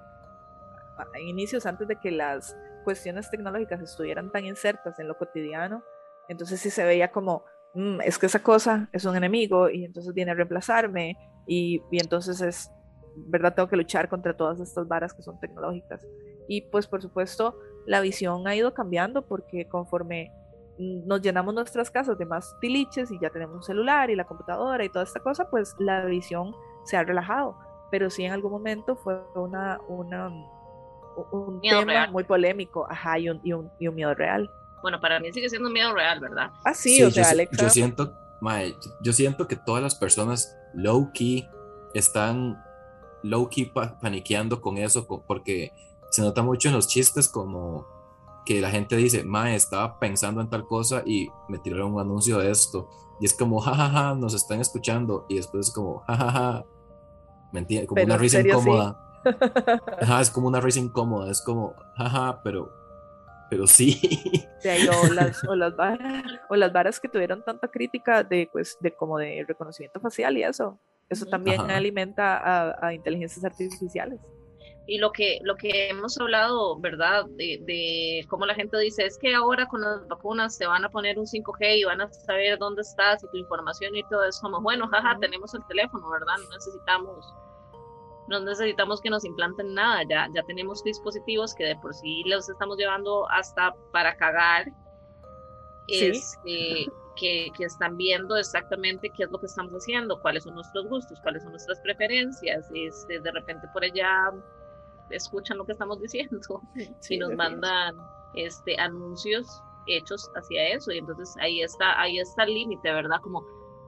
[SPEAKER 1] a- inicios antes de que las cuestiones tecnológicas estuvieran tan insertas en lo cotidiano, entonces sí se veía como, "Mm, es que esa cosa es un enemigo y entonces viene a reemplazarme y, y entonces es, ¿verdad? Tengo que luchar contra todas estas varas que son tecnológicas. Y pues por supuesto la visión ha ido cambiando porque conforme nos llenamos nuestras casas de más tiliches y ya tenemos un celular y la computadora y toda esta cosa, pues la visión se ha relajado. Pero sí en algún momento fue una, una, un
[SPEAKER 3] Miedo
[SPEAKER 1] tema
[SPEAKER 3] real.
[SPEAKER 1] muy polémico, ajá, y un, y, un, y un miedo real.
[SPEAKER 3] Bueno, para mí sigue siendo un miedo real, ¿verdad?
[SPEAKER 1] Ah, sí, o sea,
[SPEAKER 2] yo,
[SPEAKER 1] Alexa.
[SPEAKER 2] yo siento, mae, yo- siento que todas las personas low key están low key pa- paniqueando con eso, porque se nota mucho en los chistes como que la gente dice, mae, estaba pensando en tal cosa y me tiraron un anuncio de esto. Y es como, jajaja, nos están escuchando. Y después es como, jajaja, ¿me entiendes? Como
[SPEAKER 1] Pero
[SPEAKER 2] una risa
[SPEAKER 1] serio, sí.
[SPEAKER 2] incómoda. Ajá, es como una risa incómoda, es como, jaja, pero, pero sí.
[SPEAKER 1] ahí, o, las, o, las varas, o las varas que tuvieron tanta crítica de, pues, de como de reconocimiento facial y eso. Eso también
[SPEAKER 2] Ajá.
[SPEAKER 1] alimenta a, a inteligencias artificiales.
[SPEAKER 3] Y lo que, lo que hemos hablado, ¿verdad? De, de cómo la gente dice, es que ahora con las vacunas te van a poner un 5G y van a saber dónde estás y tu información y todo eso. Como, bueno, jaja, tenemos el teléfono, ¿verdad? No necesitamos, no necesitamos que nos implanten nada. Ya, ya tenemos dispositivos que de por sí los estamos llevando hasta para cagar.
[SPEAKER 1] Sí.
[SPEAKER 3] Este, que, que están viendo exactamente qué es lo que estamos haciendo, cuáles son nuestros gustos, cuáles son nuestras preferencias. Este, de repente por allá escuchan lo que estamos diciendo
[SPEAKER 1] Sí,
[SPEAKER 3] y nos mandan este anuncios hechos hacia eso y entonces ahí está ahí está el límite verdad como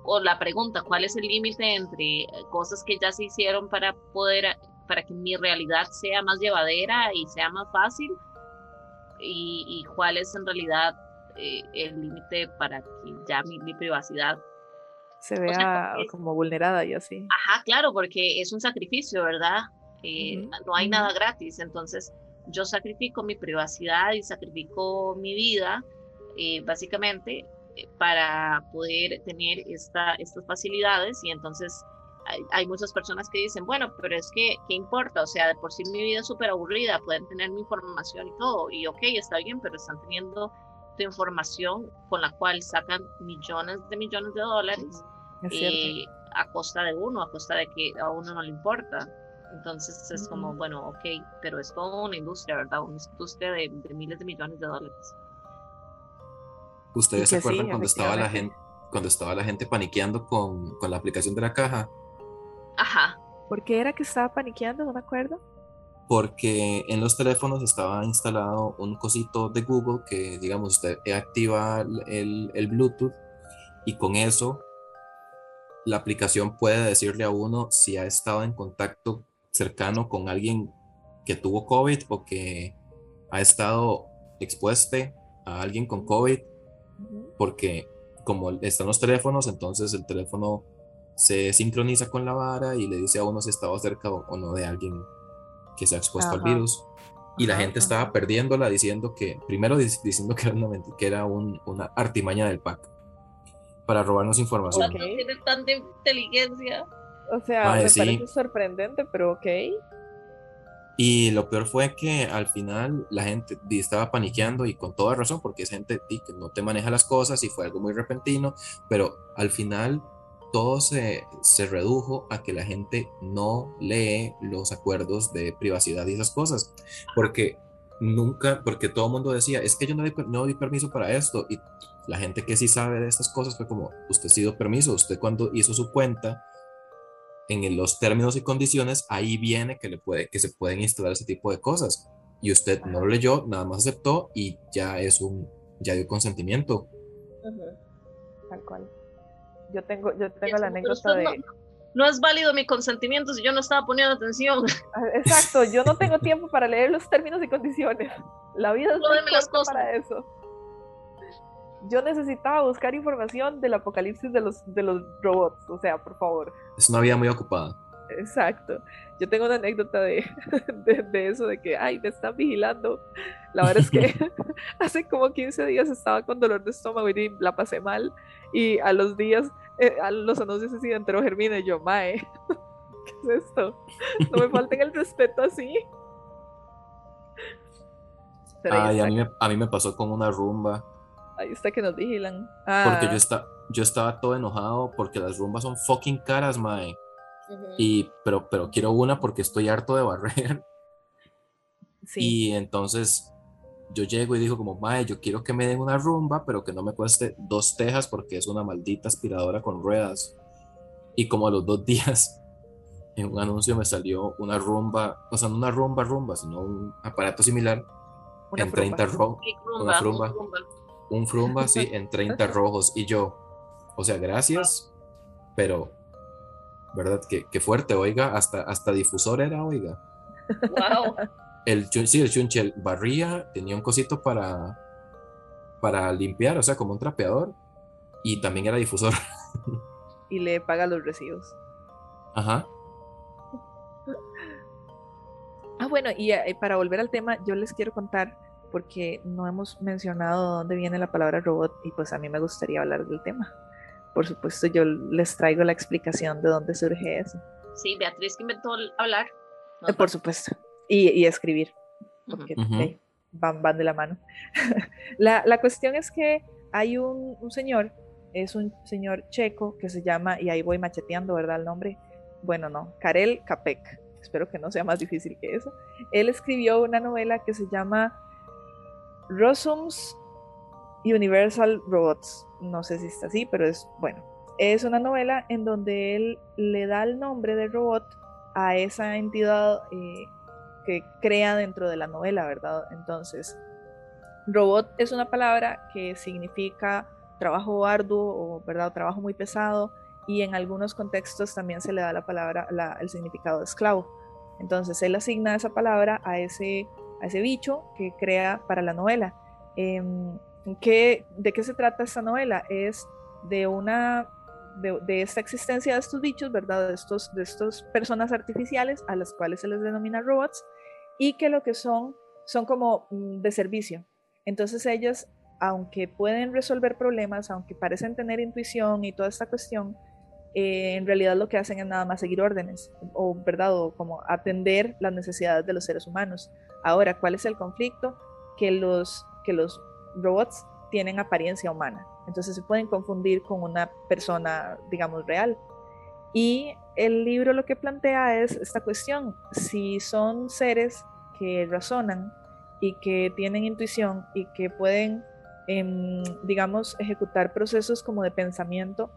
[SPEAKER 3] o la pregunta cuál es el límite entre cosas que ya se hicieron para poder para que mi realidad sea más llevadera y sea más fácil y, y cuál es en realidad eh, el límite para que ya mi, mi privacidad
[SPEAKER 1] Se
[SPEAKER 3] sea,
[SPEAKER 1] vea
[SPEAKER 3] porque-
[SPEAKER 1] como vulnerada y así.
[SPEAKER 3] Ajá, claro, porque es un sacrificio, ¿verdad? Eh, No hay nada gratis, entonces yo sacrifico mi privacidad y sacrifico mi vida, eh, básicamente, para poder tener esta, estas facilidades. Y entonces hay, muchas personas que dicen, bueno, pero es que, ¿qué importa? O sea, de por sí mi vida es súper aburrida, pueden tener mi información y todo, y ok, está bien, pero están teniendo tu información con la cual sacan millones de millones de dólares eh, a costa de uno, a costa de que a uno no le importa. Entonces es como, bueno, ok, pero es toda una industria, ¿verdad? Una industria de, miles de millones de dólares.
[SPEAKER 2] ¿Ustedes se acuerdan cuando estaba la gente cuando estaba la gente paniqueando con, con la aplicación de la caja?
[SPEAKER 3] Ajá.
[SPEAKER 1] ¿Por qué era que estaba paniqueando? No me acuerdo.
[SPEAKER 2] Porque en los teléfonos estaba instalado un cosito de Google que, digamos, usted activa el, el Bluetooth y con eso la aplicación puede decirle a uno si ha estado en contacto cercano con alguien que tuvo COVID o que ha estado expuesto a alguien con COVID, porque como están los teléfonos, entonces el teléfono se sincroniza con la vara y le dice a uno si estaba cerca o, no de alguien que se ha expuesto al virus. Y la gente estaba perdiéndola diciendo que, primero diciendo que era una, que era una artimaña del PAC para robarnos información.
[SPEAKER 3] Tiene tanta inteligencia.
[SPEAKER 1] O sea, me parece sorprendente, pero ok.
[SPEAKER 2] Y lo peor fue que al final la gente estaba paniqueando y con toda razón, porque es gente que no te maneja las cosas y fue algo muy repentino, pero al final todo se, se, redujo a que la gente no lee los acuerdos de privacidad y esas cosas, porque nunca, porque todo el mundo decía, es que yo no di, no di permiso para esto, y la gente que sí sabe de estas cosas fue como, usted sí dio permiso, usted cuando hizo su cuenta, en los términos y condiciones, ahí viene que, le puede, que se pueden instalar ese tipo de cosas, y usted no lo leyó, nada más aceptó y ya es un, ya dio consentimiento.
[SPEAKER 1] Tal cual. Yo tengo, yo tengo la anécdota de...
[SPEAKER 3] No, es válido mi consentimiento si yo no estaba poniendo atención.
[SPEAKER 1] Ah, exacto, yo no tengo tiempo para leer los términos y condiciones. La vida es muy las cosas. para eso. Yo necesitaba buscar información del apocalipsis de los, de los robots, o sea, por favor.
[SPEAKER 2] Es una vida muy ocupada.
[SPEAKER 1] Exacto. Yo tengo una anécdota de, de, eso, de que, ay, me están vigilando. La verdad es que hace como 15 días estaba con dolor de estómago y la pasé mal. Y a los días, eh, a los anuncios así entró Germina y yo, mae, ¿qué es esto? No me falten el respeto así.
[SPEAKER 2] ay, a mí, me, a mí me pasó con una rumba.
[SPEAKER 1] Ahí está que nos vigilan.
[SPEAKER 2] Porque yo, ah. Yo estaba todo enojado porque las rumbas son fucking caras, mae. Y, pero, pero quiero una porque estoy harto de barrer. Y entonces yo llego y digo como, mae, yo quiero que me den una rumba, pero que no me cueste dos tejas porque es una maldita aspiradora con ruedas. Y como a los dos días, en un anuncio me salió una rumba, o sea, no una rumba rumba, sino un aparato similar en 30 rojos. Una rumba. Un frumba, sí, en 30 rojos. Y yo, o sea, gracias, pero ¿verdad? Qué, fuerte, oiga, hasta, hasta difusor era, oiga.
[SPEAKER 3] Wow.
[SPEAKER 2] El, sí, el chunchel barría, tenía un cosito para, para limpiar, o sea, como un trapeador, y también era difusor.
[SPEAKER 1] Y le paga los recibos.
[SPEAKER 2] Ajá.
[SPEAKER 1] Ah, bueno, y eh, para volver al tema, yo les quiero contar, porque no hemos mencionado dónde viene la palabra robot, y pues a mí me gustaría hablar del tema por supuesto yo les traigo la explicación de dónde surge eso.
[SPEAKER 3] Sí, Beatriz que inventó hablar.
[SPEAKER 1] Eh, por supuesto. Y, escribir, porque van, van de la mano. la, la, cuestión es que hay un, un, señor, es un señor checo que se llama, y ahí voy macheteando, ¿verdad? El nombre. Bueno, no, Karel Capek. Espero que no sea más difícil que eso. Él escribió una novela que se llama Rosums Universal Robots. No sé si está así, pero es bueno. Es una novela en donde él le da el nombre de robot a esa entidad eh, que crea dentro de la novela, ¿verdad? Entonces, robot es una palabra que significa trabajo arduo o ¿verdad? trabajo muy pesado y en algunos contextos también se le da la palabra, el significado de esclavo. Entonces él asigna esa palabra a ese, a ese bicho que crea para la novela. ¿De qué se trata esta novela? Es de una de, esta existencia de estos bichos, ¿verdad? De estos, de estas personas artificiales a las cuales se les denomina robots y que lo que son son como mm, de servicio. Entonces ellos aunque pueden resolver problemas, aunque parecen tener intuición y toda esta cuestión, eh, en realidad lo que hacen es nada más seguir órdenes, o verdad, o como atender las necesidades de los seres humanos. Ahora, ¿cuál es el conflicto? Que los, que los robots tienen apariencia humana, entonces se pueden confundir con una persona, digamos, real. Y el libro lo que plantea es esta cuestión, si son seres que razonan y que tienen intuición y que pueden Em, digamos, ejecutar procesos como de pensamiento,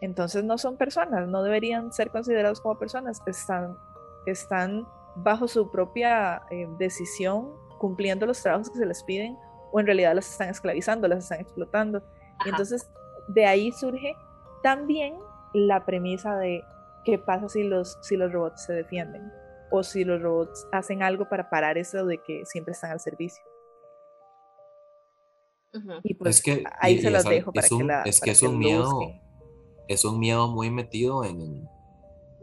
[SPEAKER 1] entonces no son personas, no deberían ser considerados como personas, están, están bajo su propia eh, decisión, cumpliendo los trabajos que se les piden, o en realidad las están esclavizando, las están explotando. Y entonces de ahí surge también la premisa de qué pasa si los, si los robots se defienden o si los robots hacen algo para parar eso de que siempre están al servicio. Y pues
[SPEAKER 2] es que,
[SPEAKER 1] ahí se los dejo
[SPEAKER 2] para
[SPEAKER 1] es un,
[SPEAKER 2] que Es que es un miedo, es un miedo muy metido en,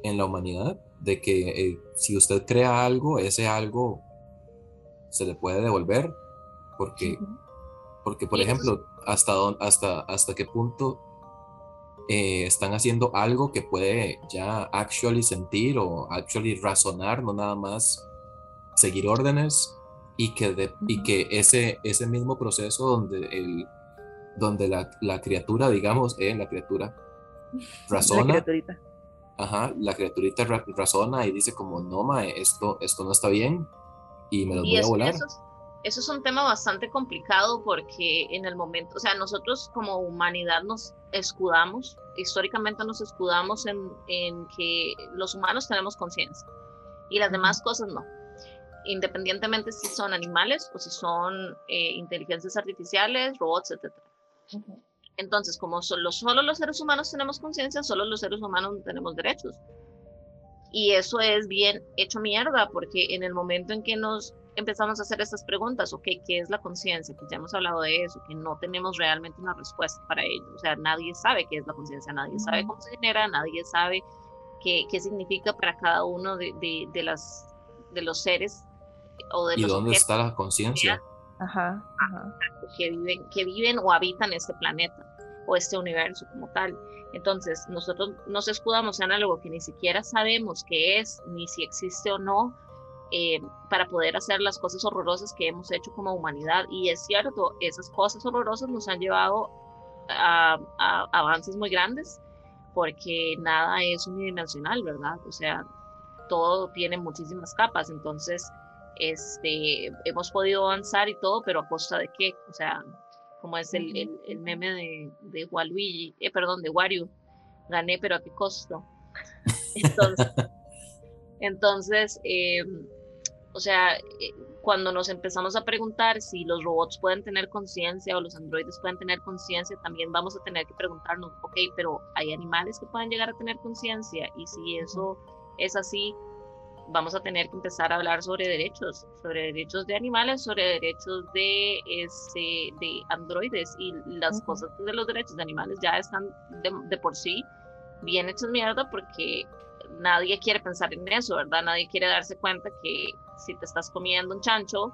[SPEAKER 2] en la humanidad, de que eh, si usted crea algo, ese algo se le puede devolver, porque, porque por ejemplo, hasta, hasta, hasta qué punto eh, están haciendo algo que puede ya actually sentir o actually razonar, no nada más seguir órdenes y que, y que ese, ese mismo proceso donde, el, donde la, la criatura, digamos, eh, la criatura razona. La criaturita. Ajá, la criaturita razona y dice como, no, mae, esto, esto no está bien y me lo voy a volar.
[SPEAKER 3] Eso es un tema bastante complicado porque en el momento, o sea, nosotros como humanidad nos escudamos, históricamente nos escudamos en, en que los humanos tenemos conciencia y las demás cosas no independientemente si son animales o si son eh, inteligencias artificiales, robots, etc. Entonces, como solo, solo los seres humanos tenemos conciencia, solo los seres humanos tenemos derechos. Y eso es bien hecho mierda, porque en el momento en que nos empezamos a hacer estas preguntas, ok, ¿qué es la conciencia? Que ya hemos hablado de eso, que no tenemos realmente una respuesta para ello. O sea, nadie sabe qué es la conciencia, nadie sabe cómo se genera, nadie sabe qué, qué significa para cada uno de, de, de, las, de los seres
[SPEAKER 2] ¿Y dónde está la conciencia?
[SPEAKER 1] Ajá,
[SPEAKER 3] Que viven, que viven o habitan este planeta o este universo como tal. Entonces, nosotros nos escudamos en algo que ni siquiera sabemos qué es, ni si existe o no, eh, para poder hacer las cosas horrorosas que hemos hecho como humanidad. Y es cierto, esas cosas horrorosas nos han llevado a, a avances muy grandes, porque nada es unidimensional, ¿verdad? O sea, todo tiene muchísimas capas. Entonces, este, hemos podido avanzar y todo, pero a costa de qué? O sea, como es el, el, meme de, de Waluigi, eh, perdón, de Wario, gané, pero a qué costo. Entonces, entonces eh, o sea, eh, cuando nos empezamos a preguntar si los robots pueden tener conciencia o los androides pueden tener conciencia, también vamos a tener que preguntarnos, ok, pero hay animales que pueden llegar a tener conciencia y si eso es así, vamos a tener que empezar a hablar sobre derechos, sobre derechos de animales, sobre derechos de, este, de androides. Y las cosas de los derechos de animales ya están de, por sí bien hechas mierda porque nadie quiere pensar en eso, ¿verdad? Nadie quiere darse cuenta que si te estás comiendo un chancho,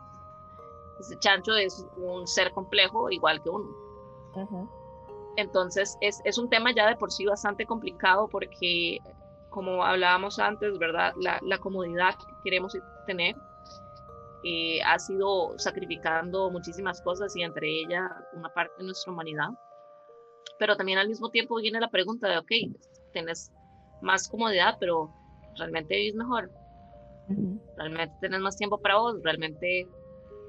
[SPEAKER 3] ese chancho es un ser complejo igual que uno. Entonces es, es un tema ya de por sí bastante complicado porque como hablábamos antes, ¿verdad? La, comodidad que queremos tener eh, ha sido sacrificando muchísimas cosas y entre ellas una parte de nuestra humanidad. Pero también al mismo tiempo viene la pregunta de, ok, tienes más comodidad, pero realmente vivís mejor. Realmente tienes más tiempo para vos, realmente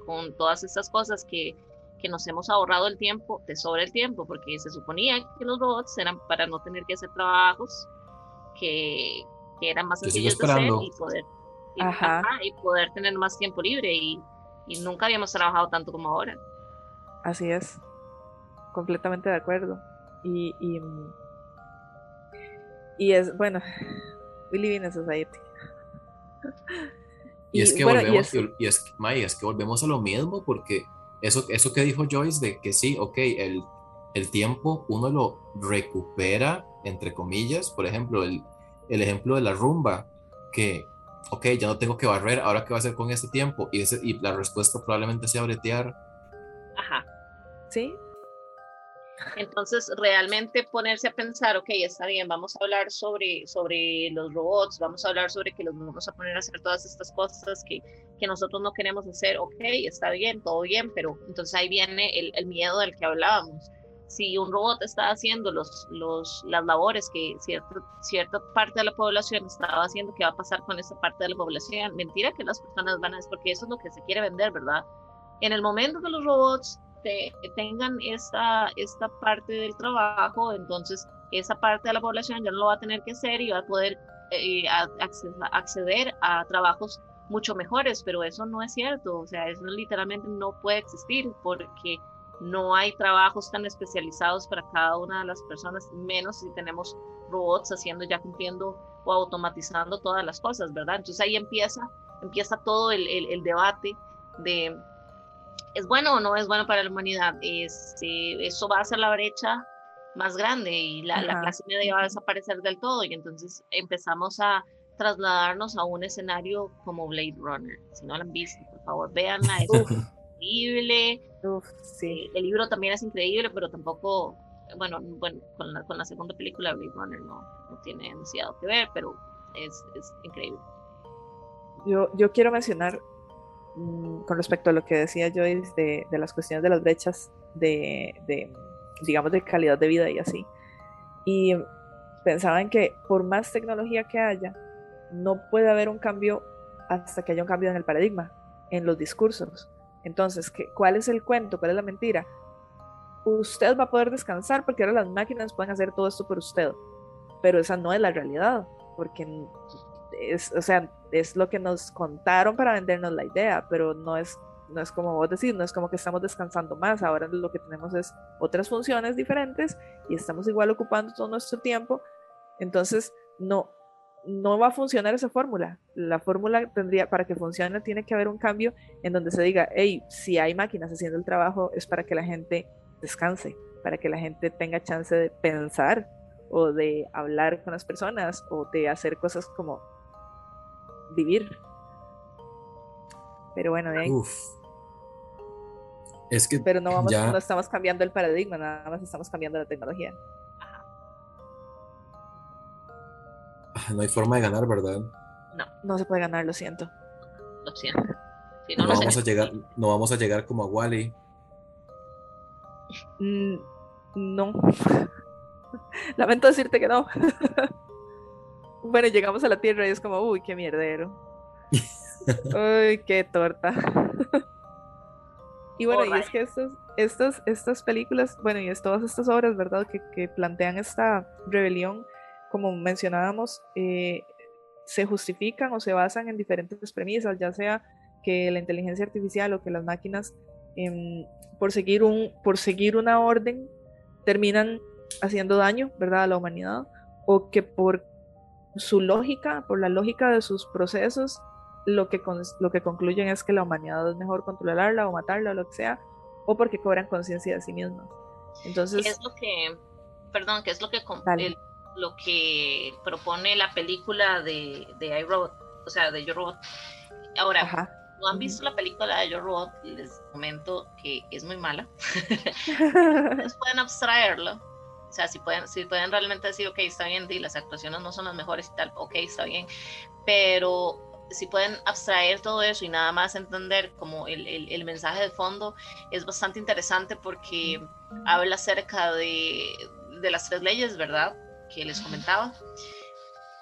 [SPEAKER 3] con todas estas cosas que, que nos hemos ahorrado el tiempo, te sobra el tiempo, porque se suponía que los robots eran para no tener que hacer trabajos que, que eran más sencillos de hacer y poder, y, poder tener más tiempo libre y, y nunca habíamos trabajado tanto como ahora.
[SPEAKER 1] Así es, completamente de acuerdo. Y, y, y es, bueno, we live in a society.
[SPEAKER 2] Y, es que volvemos, y es, es, que volvemos a lo mismo porque eso, eso que dijo Joyce de que sí, ok, el, el tiempo uno lo recupera entre comillas, por ejemplo, el, el ejemplo de la rumba, que, ok, ya no tengo que barrer, ahora qué va a hacer con este tiempo, y, ese, y la respuesta probablemente sea bretear.
[SPEAKER 3] Ajá.
[SPEAKER 1] Sí.
[SPEAKER 3] Entonces, realmente ponerse a pensar, ok, está bien, vamos a hablar sobre, sobre los robots, vamos a hablar sobre que los vamos a poner a hacer todas estas cosas que, que nosotros no queremos hacer, ok, está bien, todo bien, pero entonces ahí viene el, el miedo del que hablábamos si un robot está haciendo los, los, las labores que cierta, cierta parte de la población estaba haciendo, ¿qué va a pasar con esa parte de la población? Mentira que las personas van a porque eso es lo que se quiere vender, ¿verdad? En el momento que los robots tengan esta, esta parte del trabajo, entonces esa parte de la población ya no lo va a tener que hacer y va a poder eh, acceder a trabajos mucho mejores, pero eso no es cierto, o sea, eso literalmente no puede existir porque no hay trabajos tan especializados para cada una de las personas, menos si tenemos robots haciendo ya cumpliendo o automatizando todas las cosas, ¿verdad? Entonces ahí empieza, empieza todo el, el, debate de ¿es bueno o no es bueno para la humanidad? Este, eso va a ser la brecha más grande y la, la, clase media va a desaparecer del todo y entonces empezamos a trasladarnos a un escenario como Blade Runner. Si no la han visto, por favor, véanla, es increíble sí. El libro también es increíble, pero tampoco, bueno, bueno con, la, con la segunda película Blade Runner no, no tiene demasiado que ver, pero es, es increíble.
[SPEAKER 1] Yo, yo quiero mencionar mm, con respecto a lo que decía Joyce de, las cuestiones de las brechas de, digamos, de calidad de vida y así. Y pensaba en que por más tecnología que haya, no puede haber un cambio hasta que haya un cambio en el paradigma, en los discursos. Entonces, ¿cuál es el cuento? ¿Cuál es la mentira? Usted va a poder descansar porque ahora las máquinas pueden hacer todo esto por usted. Pero esa no es la realidad, porque es, o sea, es lo que nos contaron para vendernos la idea, pero no es, no es como vos decís, no es como que estamos descansando más. Ahora lo que tenemos es otras funciones diferentes y estamos igual ocupando todo nuestro tiempo. Entonces, no, no va a funcionar esa fórmula. La fórmula tendría, para que funcione, tiene que haber un cambio en donde se diga, hey, si hay máquinas haciendo el trabajo, es para que la gente descanse, para que la gente tenga chance de pensar o de hablar con las personas o de hacer cosas como vivir. Pero bueno, de ahí.
[SPEAKER 2] Es que
[SPEAKER 1] Pero no, vamos, no estamos cambiando el paradigma, nada más estamos cambiando la tecnología.
[SPEAKER 2] no hay forma de ganar, ¿verdad?
[SPEAKER 3] No.
[SPEAKER 1] No se puede ganar, lo siento.
[SPEAKER 3] Lo siento.
[SPEAKER 2] no, vamos a llegar, no vamos a llegar como a Wally.
[SPEAKER 1] Mm, no. Lamento decirte que no. bueno, llegamos a la Tierra y es como, uy, qué mierdero. uy, qué torta. y bueno, y es que estas, estas, estas películas, bueno, y es todas estas obras, ¿verdad? Que, que plantean esta rebelión como mencionábamos, eh, se justifican o se basan en diferentes premisas, ya sea que la inteligencia artificial o que las máquinas, em, por, seguir un, por seguir una orden, terminan haciendo daño ¿verdad? a la humanidad, o que por su lógica, por la lógica de sus procesos, lo que, lo que concluyen es que la humanidad es mejor controlarla o matarla o lo que sea, o porque cobran conciencia de sí mismas. Entonces,
[SPEAKER 3] ¿Qué es lo que, perdón, qué es lo que el, lo que propone la película de, de iRobot, o sea, de Yo Robot. Ahora, no han visto la película de Yo Robot, les comento que es muy mala. Ustedes pueden abstraerlo. O sea, si pueden, si pueden realmente decir, ok, está bien, y las actuaciones no son las mejores y tal, ok, está bien. Pero si pueden abstraer todo eso y nada más entender como el, el, el mensaje de fondo, es bastante interesante porque habla acerca de, de las tres leyes, ¿verdad? que les comentaba.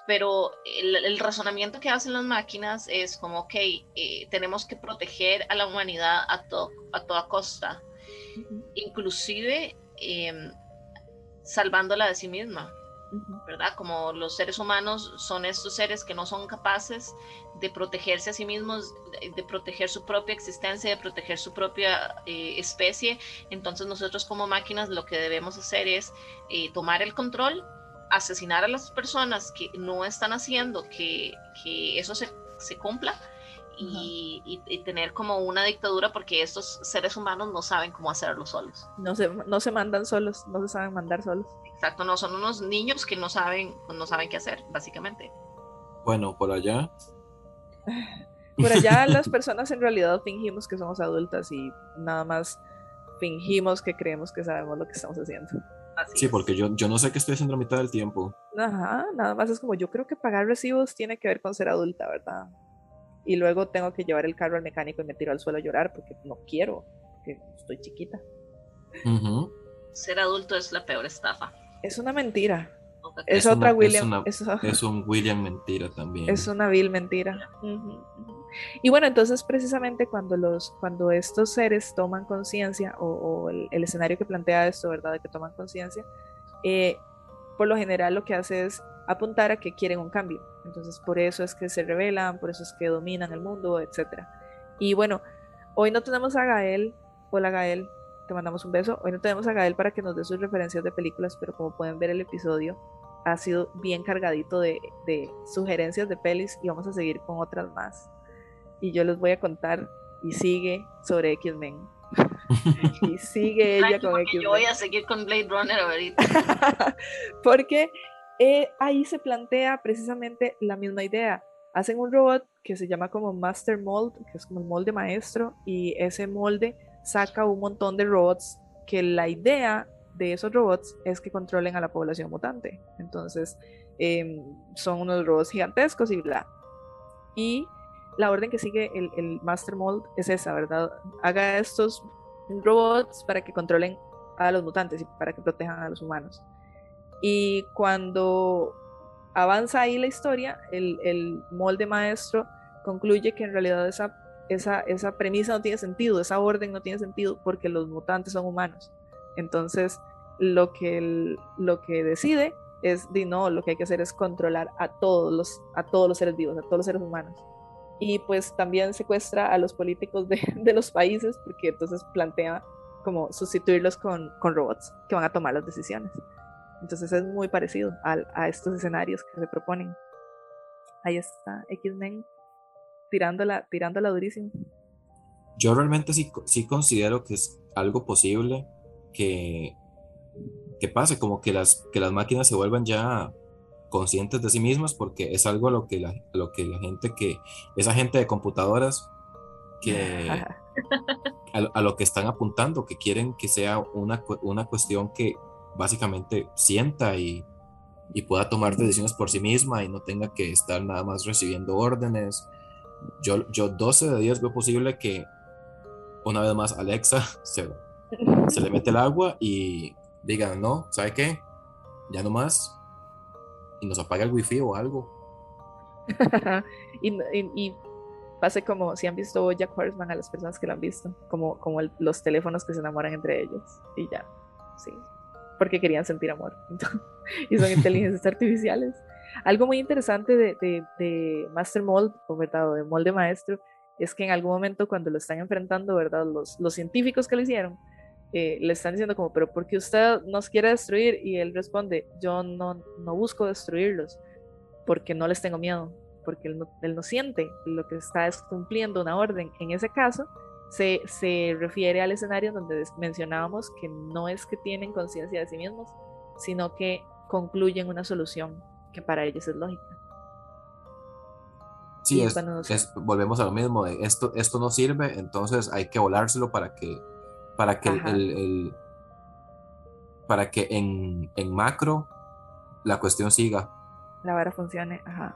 [SPEAKER 3] Pero el, razonamiento que hacen las máquinas es como, ok, eh, tenemos que proteger a la humanidad a, a toda costa, inclusive em, salvándola de sí misma. ¿verdad? Como los seres humanos son estos seres que no son capaces de protegerse a sí mismos, de, proteger su propia existencia, de proteger su propia eh, especie. Entonces nosotros como máquinas lo que debemos hacer es eh, tomar el control asesinar a las personas que no están haciendo que, que eso se, se cumpla y, y, tener como una dictadura porque estos seres humanos no saben cómo hacerlo solos.
[SPEAKER 1] No se, no se mandan solos, no se saben mandar solos.
[SPEAKER 3] Exacto, no, son unos niños que no saben, no saben qué hacer, básicamente.
[SPEAKER 2] Bueno, por allá.
[SPEAKER 1] Por allá las personas en realidad fingimos que somos adultas y nada más fingimos que creemos que sabemos lo que estamos haciendo.
[SPEAKER 2] sí, porque yo, yo no sé qué estoy haciendo a mitad del tiempo.
[SPEAKER 1] Ajá, nada más es como yo creo que pagar recibos tiene que ver con ser adulta, ¿verdad? Y luego tengo que llevar el carro al mecánico y me tiro al suelo a llorar porque no quiero, porque estoy chiquita.
[SPEAKER 3] Ser adulto es la peor estafa.
[SPEAKER 1] Es una mentira. Es, otra William.
[SPEAKER 2] Es, un William mentira también.
[SPEAKER 1] Es una vil mentira. Y bueno, entonces precisamente cuando, los, cuando estos seres toman conciencia, o, el, escenario que plantea esto, ¿verdad? De que toman conciencia, eh, por lo general lo que hace es apuntar a que quieren un cambio. Entonces por eso es que se rebelan, por eso es que dominan el mundo, etc. Y bueno, hoy no tenemos a Gael. Hola Gael, te mandamos un beso. Hoy no tenemos a Gael para que nos dé sus referencias de películas, pero como pueden ver el episodio ha sido bien cargadito de, de sugerencias de pelis y vamos a seguir con otras más y yo les voy a contar y sigue sobre X-Men. y sigue ella con X-Men.
[SPEAKER 3] Yo voy a seguir con Blade Runner ahorita.
[SPEAKER 1] porque eh, ahí se plantea precisamente la misma idea. Hacen un robot que se llama como Master Mold, que es como el molde maestro, y ese molde saca un montón de robots que la idea de esos robots es que controlen a la población mutante. Entonces, em, son unos robots gigantescos y bla. Y la orden que sigue el, Master Mold es esa, ¿verdad? Haga estos robots para que controlen a los mutantes y para que protejan a los humanos. Y cuando avanza ahí la historia, el, molde maestro concluye que en realidad esa, premisa no tiene sentido, esa orden no tiene sentido porque los mutantes son humanos. Entonces, lo que, lo que decide es, de no, lo que hay que hacer es controlar a todos los, a todos los seres vivos, a todos los seres humanos y pues también secuestra a los políticos de, los países porque entonces plantea como sustituirlos con, robots que van a tomar las decisiones. Entonces es muy parecido a, a estos escenarios que se proponen. Ahí está X-Men tirándola, tirándola durísimo.
[SPEAKER 2] Yo realmente sí, sí considero que es algo posible que, que pase, como que las, que las máquinas se vuelvan ya conscientes de sí mismas porque es algo a lo que la, lo que la gente que, esa gente de computadoras que a, lo que están apuntando, que quieren que sea una, una cuestión que básicamente sienta y, y pueda tomar decisiones por sí misma y no tenga que estar nada más recibiendo órdenes. Yo, yo 12 de 10 veo posible que una vez más Alexa se, se le mete el agua y diga, no, ¿sabe qué? Ya no más, y nos apaga el wifi o algo.
[SPEAKER 1] y, y, pase como si han visto Jack Horseman a las personas que lo han visto, como, como los teléfonos que se enamoran entre ellos y ya, sí, porque querían sentir amor y son inteligencias artificiales. Algo muy interesante de, de, de Master Mold, o, ¿verdad? de molde maestro, es que en algún momento cuando lo están enfrentando, ¿verdad? Los, los científicos que lo hicieron, eh, le están diciendo como, pero ¿por qué usted nos quiere destruir? Y él responde, yo no, no busco destruirlos porque no les tengo miedo, porque él no, él no siente, lo que está es cumpliendo una orden. En ese caso, se, se refiere al escenario donde mencionábamos que no es que tienen conciencia de sí mismos, sino que concluyen una solución que para ellos es lógica.
[SPEAKER 2] Sí, es, volvemos a lo mismo, de esto, esto no sirve, entonces hay que volárselo para que para que el, para que en, en, macro la cuestión siga.
[SPEAKER 1] La vara funcione, ajá.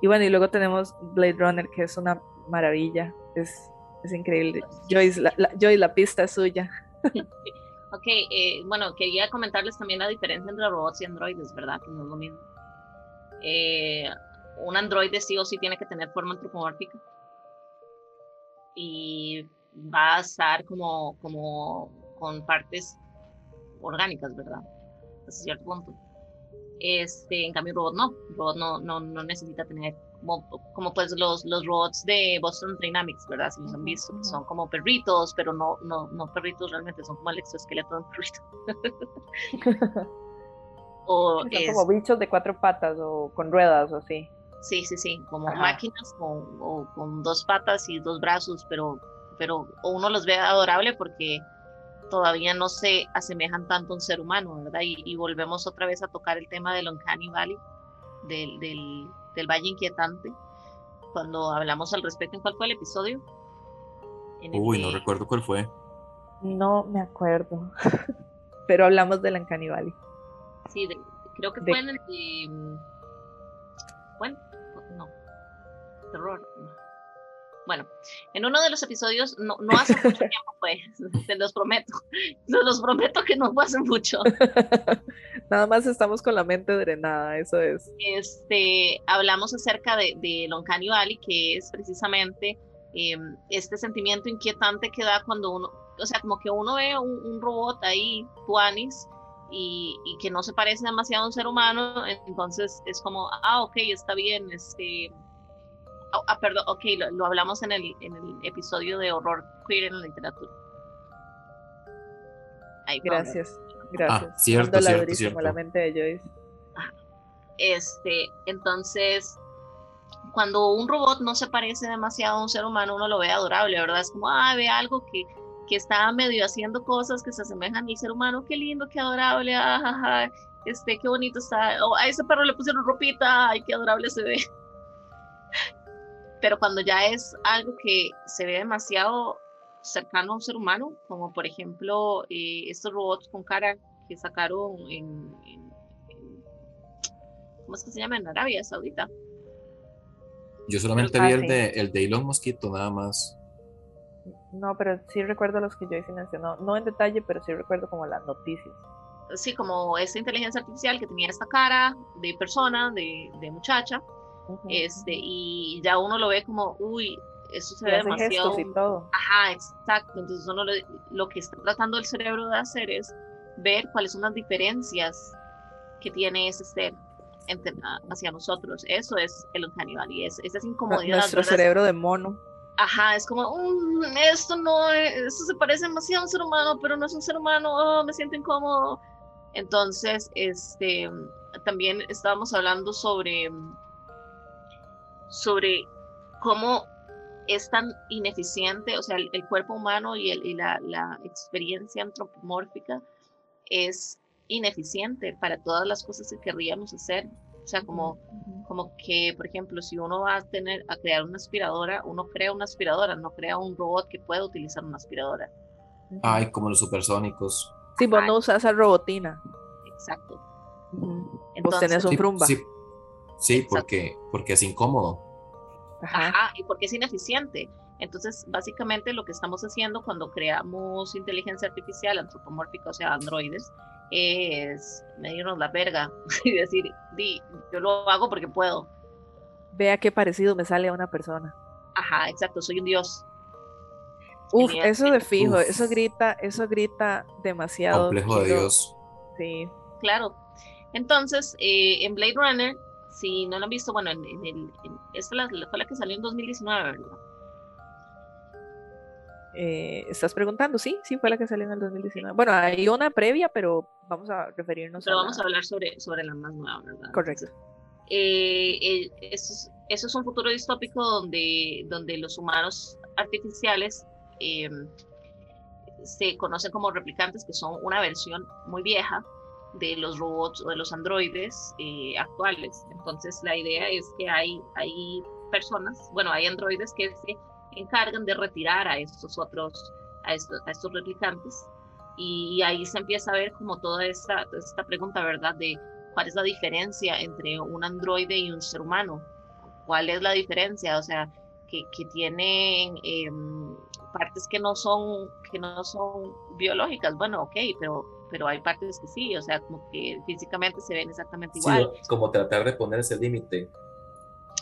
[SPEAKER 1] Y bueno, y luego tenemos Blade Runner, que es una maravilla, es, es increíble. Joyce la, la, la pista es suya.
[SPEAKER 3] ok, eh, bueno, quería comentarles también la diferencia entre robots y androides, ¿verdad? Que no es lo mismo. Eh, un androide sí o sí tiene que tener forma antropomórfica. Y va a estar como, como con partes orgánicas, ¿verdad? Hasta cierto punto. Este, en cambio, el robot no. El robot no, no, no necesita tener como, como, pues los, los robots de Boston Dynamics, ¿verdad? Si los han visto, son como perritos, pero no, no, no perritos realmente, son como el exoesqueleto de un perrito.
[SPEAKER 1] o son como bichos de cuatro patas o con ruedas o así.
[SPEAKER 3] Sí, sí, sí, como máquinas con, o, con dos patas y dos brazos, pero pero uno los ve adorable porque todavía no se asemejan tanto a un ser humano, ¿verdad? Y, volvemos otra vez a tocar el tema del Uncanny Valley, del, del, del, Valle Inquietante, cuando hablamos al respecto, ¿en cuál fue el episodio?
[SPEAKER 2] Uy, no recuerdo cuál fue.
[SPEAKER 1] No me acuerdo, pero hablamos del Uncanny Valley.
[SPEAKER 3] Sí, creo que fue en el de... Mm, bueno, no, terror. Bueno, en uno de los episodios, no, no hace mucho tiempo fue, te los prometo, se los prometo que no fue hace mucho.
[SPEAKER 1] Nada más estamos con la mente drenada, eso es.
[SPEAKER 3] Este, hablamos acerca de, de Loncani Valley, que es precisamente em, este sentimiento inquietante que da cuando uno, o sea, como que uno ve un, robot ahí, Tuanis, y, y, que no se parece demasiado a un ser humano, entonces es como, ah, ok, está bien, este Oh, ah, perdón, ok, lo, hablamos en el, en el episodio de horror queer en la literatura.
[SPEAKER 1] gracias, gracias.
[SPEAKER 2] Ah, cierto, cierto, cierto.
[SPEAKER 1] la mente de Joyce.
[SPEAKER 3] Este, entonces, cuando un robot no se parece demasiado a un ser humano, uno lo ve adorable, ¿verdad? Es como, ah, ve algo que, que está medio haciendo cosas que se asemejan al ser humano, qué lindo, qué adorable, ah, este, qué bonito está, oh, a ese perro le pusieron ropita, ay, qué adorable se ve pero cuando ya es algo que se ve demasiado cercano a un ser humano, como por ejemplo eh, estos robots con cara que sacaron en, ¿cómo es que se llama? En Arabia Saudita.
[SPEAKER 2] Yo solamente vi el de, el de Elon Mosquito, nada más.
[SPEAKER 1] No, pero sí recuerdo los que Joyce mencionó, no en detalle, pero sí recuerdo como las noticias.
[SPEAKER 3] Sí, como esa inteligencia artificial que tenía esta cara de persona, de, de muchacha, este, y ya uno lo ve como, uy, eso se ve demasiado.
[SPEAKER 1] Y todo.
[SPEAKER 3] Ajá, exacto. Entonces uno lo, que está tratando el cerebro de hacer es ver cuáles son las diferencias que tiene ese ser hacia nosotros. Eso es el caníbal y es, esa es incomodidad.
[SPEAKER 1] Nuestro cerebro de mono.
[SPEAKER 3] Ajá, es como, mm, esto no, esto se parece demasiado a un ser humano, pero no es un ser humano, oh, me siento incómodo. Entonces, este, también estábamos hablando sobre sobre cómo es tan ineficiente, o sea, el, cuerpo humano y, el, y la, la, experiencia antropomórfica es ineficiente para todas las cosas que querríamos hacer. O sea, como, como que, por ejemplo, si uno va a tener a crear una aspiradora, uno crea una aspiradora, no crea un robot que pueda utilizar una aspiradora.
[SPEAKER 2] Ay, como los supersónicos.
[SPEAKER 1] Sí, vos no usas esa robotina.
[SPEAKER 3] Exacto.
[SPEAKER 1] Entonces, vos tenés un.
[SPEAKER 2] Sí, porque, porque es incómodo.
[SPEAKER 3] Ajá. y porque es ineficiente. Entonces, básicamente lo que estamos haciendo cuando creamos inteligencia artificial antropomórfica, o sea, androides, es medirnos la verga y decir, di, yo lo hago porque puedo.
[SPEAKER 1] Vea qué parecido me sale a una persona.
[SPEAKER 3] Ajá, exacto, soy un dios.
[SPEAKER 1] Uf, eso de fijo, eso grita, eso grita demasiado.
[SPEAKER 2] Complejo de Dios.
[SPEAKER 1] Sí.
[SPEAKER 3] Claro. Entonces, eh, en Blade Runner si no lo han visto, bueno, en, el, esta fue la que salió en 2019, ¿verdad?
[SPEAKER 1] Eh, ¿Estás preguntando? Sí, sí, fue la que salió en el 2019. Bueno, hay una previa, pero vamos a referirnos
[SPEAKER 3] pero vamos a hablar sobre, sobre la más nueva, ¿verdad?
[SPEAKER 1] Correcto.
[SPEAKER 3] Eh, eh, eso, es, un futuro distópico donde, donde los humanos artificiales em, se conocen como replicantes, que son una versión muy vieja de los robots o de los androides eh, actuales. Entonces la idea es que hay, hay personas, bueno, hay androides que se encargan de retirar a estos otros, a estos, a replicantes. Y ahí se empieza a ver como toda esta, esta pregunta, ¿verdad? De cuál es la diferencia entre un androide y un ser humano. ¿Cuál es la diferencia? O sea, que, que tienen em, partes que no son, que no son biológicas. Bueno, ok, pero pero hay partes que sí, o sea, como que físicamente se ven exactamente igual.
[SPEAKER 2] Sí, como tratar de poner ese límite.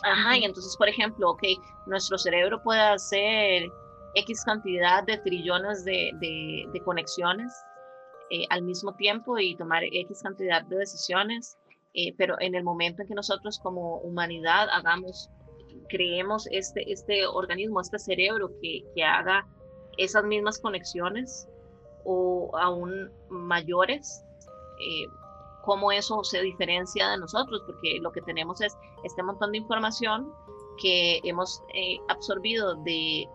[SPEAKER 3] Ajá, y entonces, por ejemplo, ok, nuestro cerebro puede hacer X cantidad de trillones de, de, conexiones eh, al mismo tiempo y tomar X cantidad de decisiones, eh, pero en el momento en que nosotros como humanidad hagamos, creemos este, este organismo, este cerebro que, que haga esas mismas conexiones, o aún mayores, eh, cómo eso se diferencia de nosotros, porque lo que tenemos es este montón de información que hemos eh, absorbido de,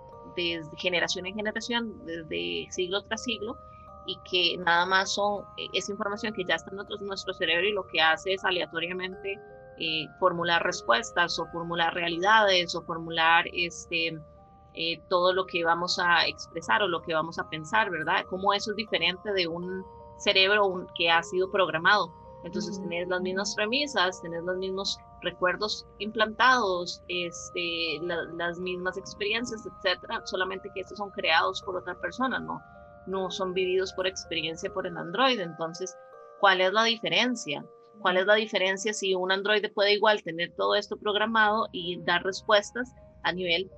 [SPEAKER 3] generación en generación, desde siglo tras siglo, y que nada más son eh, esa información que ya está en nuestro, cerebro y lo que hace es aleatoriamente formular respuestas o formular realidades o formular este, eh, todo lo que vamos a expresar o lo que vamos a pensar, ¿verdad? Cómo eso es diferente de un cerebro que ha sido programado. Entonces tenés las mismas premisas, tenés los mismos recuerdos implantados, este, las mismas experiencias, etcétera, solamente que estos son creados por otra persona, no, no son vividos por experiencia por el androide. Entonces, ¿cuál es la diferencia? ¿Cuál es la diferencia si un androide puede igual tener todo esto programado y dar respuestas a nivel,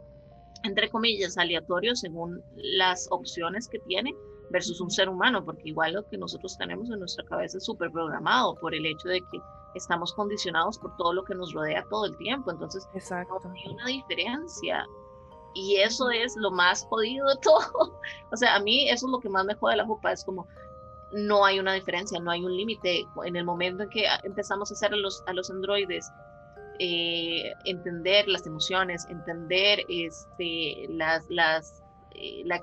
[SPEAKER 3] entre comillas, aleatorio según las opciones que tiene versus un ser humano? Porque igual lo que nosotros tenemos en nuestra cabeza es súper programado por el hecho de que estamos condicionados por todo lo que nos rodea todo el tiempo. Entonces,
[SPEAKER 1] Exacto.
[SPEAKER 3] no hay una diferencia. Y eso es lo más jodido de todo. o sea, a mí eso es lo que más me jode la jupa. Es como, no hay una diferencia, no hay un límite. En el momento en que empezamos a hacer a los, a los androides eh, entender las emociones, entender este, las, las, eh, la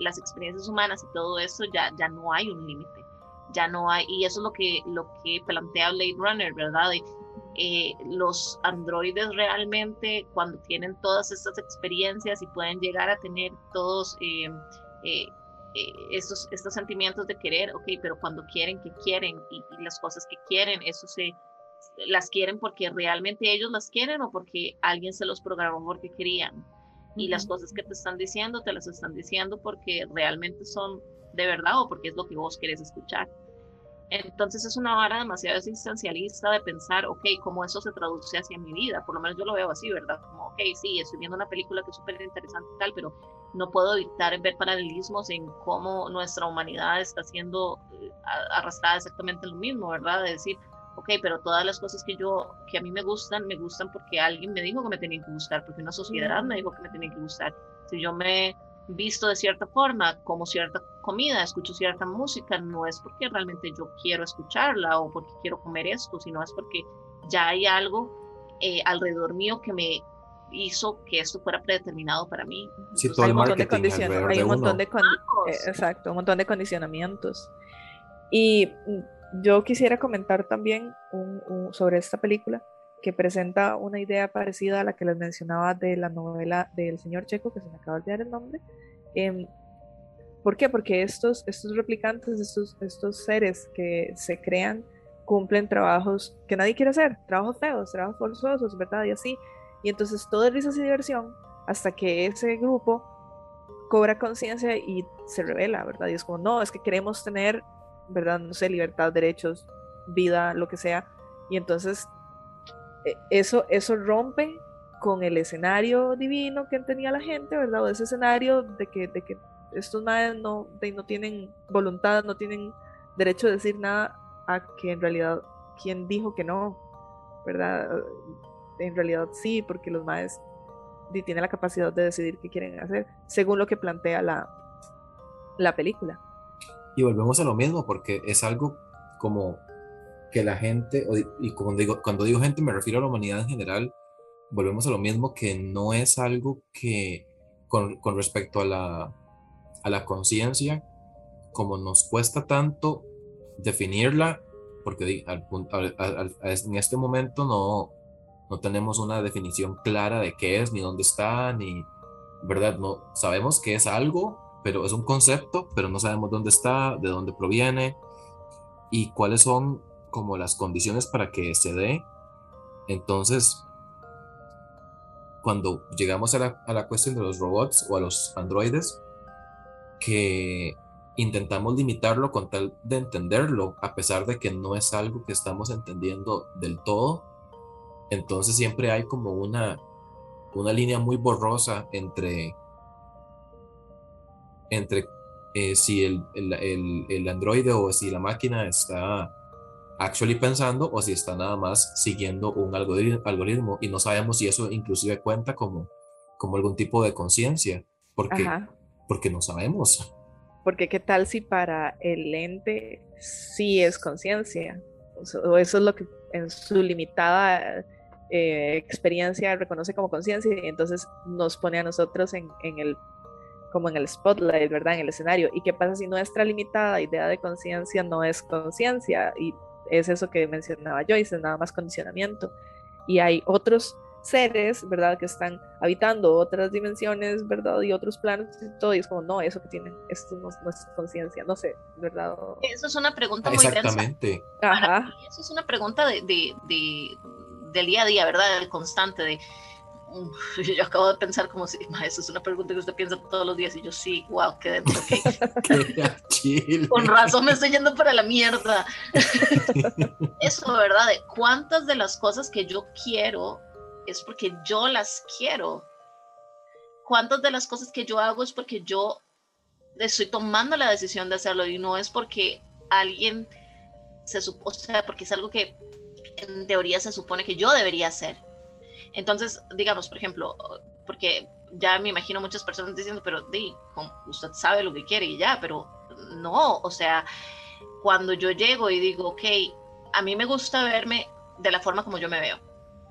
[SPEAKER 3] las experiencias humanas y todo eso, ya, ya no hay un límite. Ya no hay, y eso es lo que, lo que plantea Blade Runner, ¿verdad? Eh, los androides realmente, cuando tienen todas estas experiencias y pueden llegar a tener todos eh, estos, estos sentimientos de querer, ok, pero cuando quieren, que quieren y, las cosas que quieren, eso se las quieren porque realmente ellos las quieren o porque alguien se los programó porque querían. Y las cosas que te están diciendo, te las están diciendo porque realmente son de verdad o porque es lo que vos querés escuchar. Entonces es una vara demasiado existencialista de pensar, ok, cómo eso se traduce hacia mi vida. Por lo menos yo lo veo así, ¿verdad? Como, ok, sí, estoy viendo una película que es súper interesante y tal, pero no puedo evitar ver paralelismos en cómo nuestra humanidad está siendo eh, arrastrada exactamente lo mismo, ¿verdad? De decir, ok, pero todas las cosas que yo, que a mí me gustan, me gustan porque alguien me dijo que me tenían que gustar, porque una sociedad me dijo que me tenían que gustar. Si yo me visto de cierta forma, como cierta comida, escucho cierta música, no es porque realmente yo quiero escucharla o porque quiero comer esto, sino es porque ya hay algo eh, alrededor mío que me hizo que esto fuera predeterminado para mí.
[SPEAKER 1] hay un montón de condiciones, hay un montón de eh, exacto, un montón de condicionamientos. Y mm, yo quisiera comentar también sobre esta película que presenta una idea parecida a la que les mencionaba de la novela del señor Checo, que se me acaba de olvidar el nombre. Eh, ¿Por qué? Porque estos, estos replicantes, estos, estos seres que se crean, cumplen trabajos que nadie quiere hacer, trabajos feos, trabajos forzosos, ¿verdad? Y así. Y entonces todo es risas y diversión hasta que ese grupo cobra conciencia y se revela, ¿verdad? Y es como, no, es que queremos tener, ¿verdad? No sé, libertad, derechos, vida, lo que sea. Y entonces e, eso, eso rompe con el escenario divino que tenía la gente, ¿verdad? O ese escenario de que, de que estos madres no, no tienen voluntad, no tienen derecho a decir nada a que en realidad quien dijo que no, ¿verdad? En realidad sí, porque los madres tienen la capacidad de decidir qué quieren hacer, según lo que plantea la, la película.
[SPEAKER 2] Y volvemos a lo mismo, porque es algo como que la gente, y como digo, cuando digo gente me refiero a la humanidad en general, volvemos a lo mismo que no es algo que con, con respecto a la, a la conciencia, como nos cuesta tanto definirla, porque al, en este momento no, no tenemos una definición clara de qué es, ni dónde está, ni, ¿verdad? No, sabemos que es algo, pero es un concepto, pero no sabemos dónde está, de dónde proviene y cuáles son como las condiciones para que se dé. Entonces, cuando llegamos a la, a la cuestión de los robots o a los androides, que intentamos limitarlo con tal de entenderlo, a pesar de que no es algo que estamos entendiendo del todo. Entonces siempre hay como una, una línea muy borrosa entre, entre eh, si el, el, el, androide o si la máquina está actually pensando o si está nada más siguiendo un algoritmo, algoritmo y no sabemos si eso inclusive cuenta como, como algún tipo de conciencia, porque porque no sabemos.
[SPEAKER 1] Porque qué tal si para el ente sí es conciencia, o eso es lo que en su limitada eh, experiencia reconoce como conciencia y entonces nos pone a nosotros en, en, el como en el spotlight, ¿verdad? En el escenario. ¿Y qué pasa si nuestra limitada idea de conciencia no es conciencia? Y es eso que mencionaba Joyce, es nada más condicionamiento. Y hay otros seres, ¿verdad? Que están habitando otras dimensiones, ¿verdad? Y otros planos y todo, y es como, no, eso que tienen, esto no, es conciencia, no sé, ¿verdad?
[SPEAKER 3] Eso es una pregunta muy
[SPEAKER 2] Exactamente.
[SPEAKER 3] Ajá. Eso es una pregunta de, de, de, del día a día, ¿verdad? Del constante, de yo acabo de pensar como si, eso es una pregunta que usted piensa todos los días y yo sí, wow, qué dentro, Con razón me estoy yendo para la mierda. eso, ¿verdad? De cuántas de las cosas que yo quiero es porque yo las quiero. Cuántas de las cosas que yo hago es porque yo estoy tomando la decisión de hacerlo y no es porque alguien se supone, o sea, porque es algo que en teoría se supone que yo debería hacer entonces, digamos, por ejemplo, porque ya me imagino muchas personas diciendo, pero di, usted sabe lo que quiere y ya, pero no, o sea, cuando yo llego y digo, ok, a mí me gusta verme de la forma como yo me veo.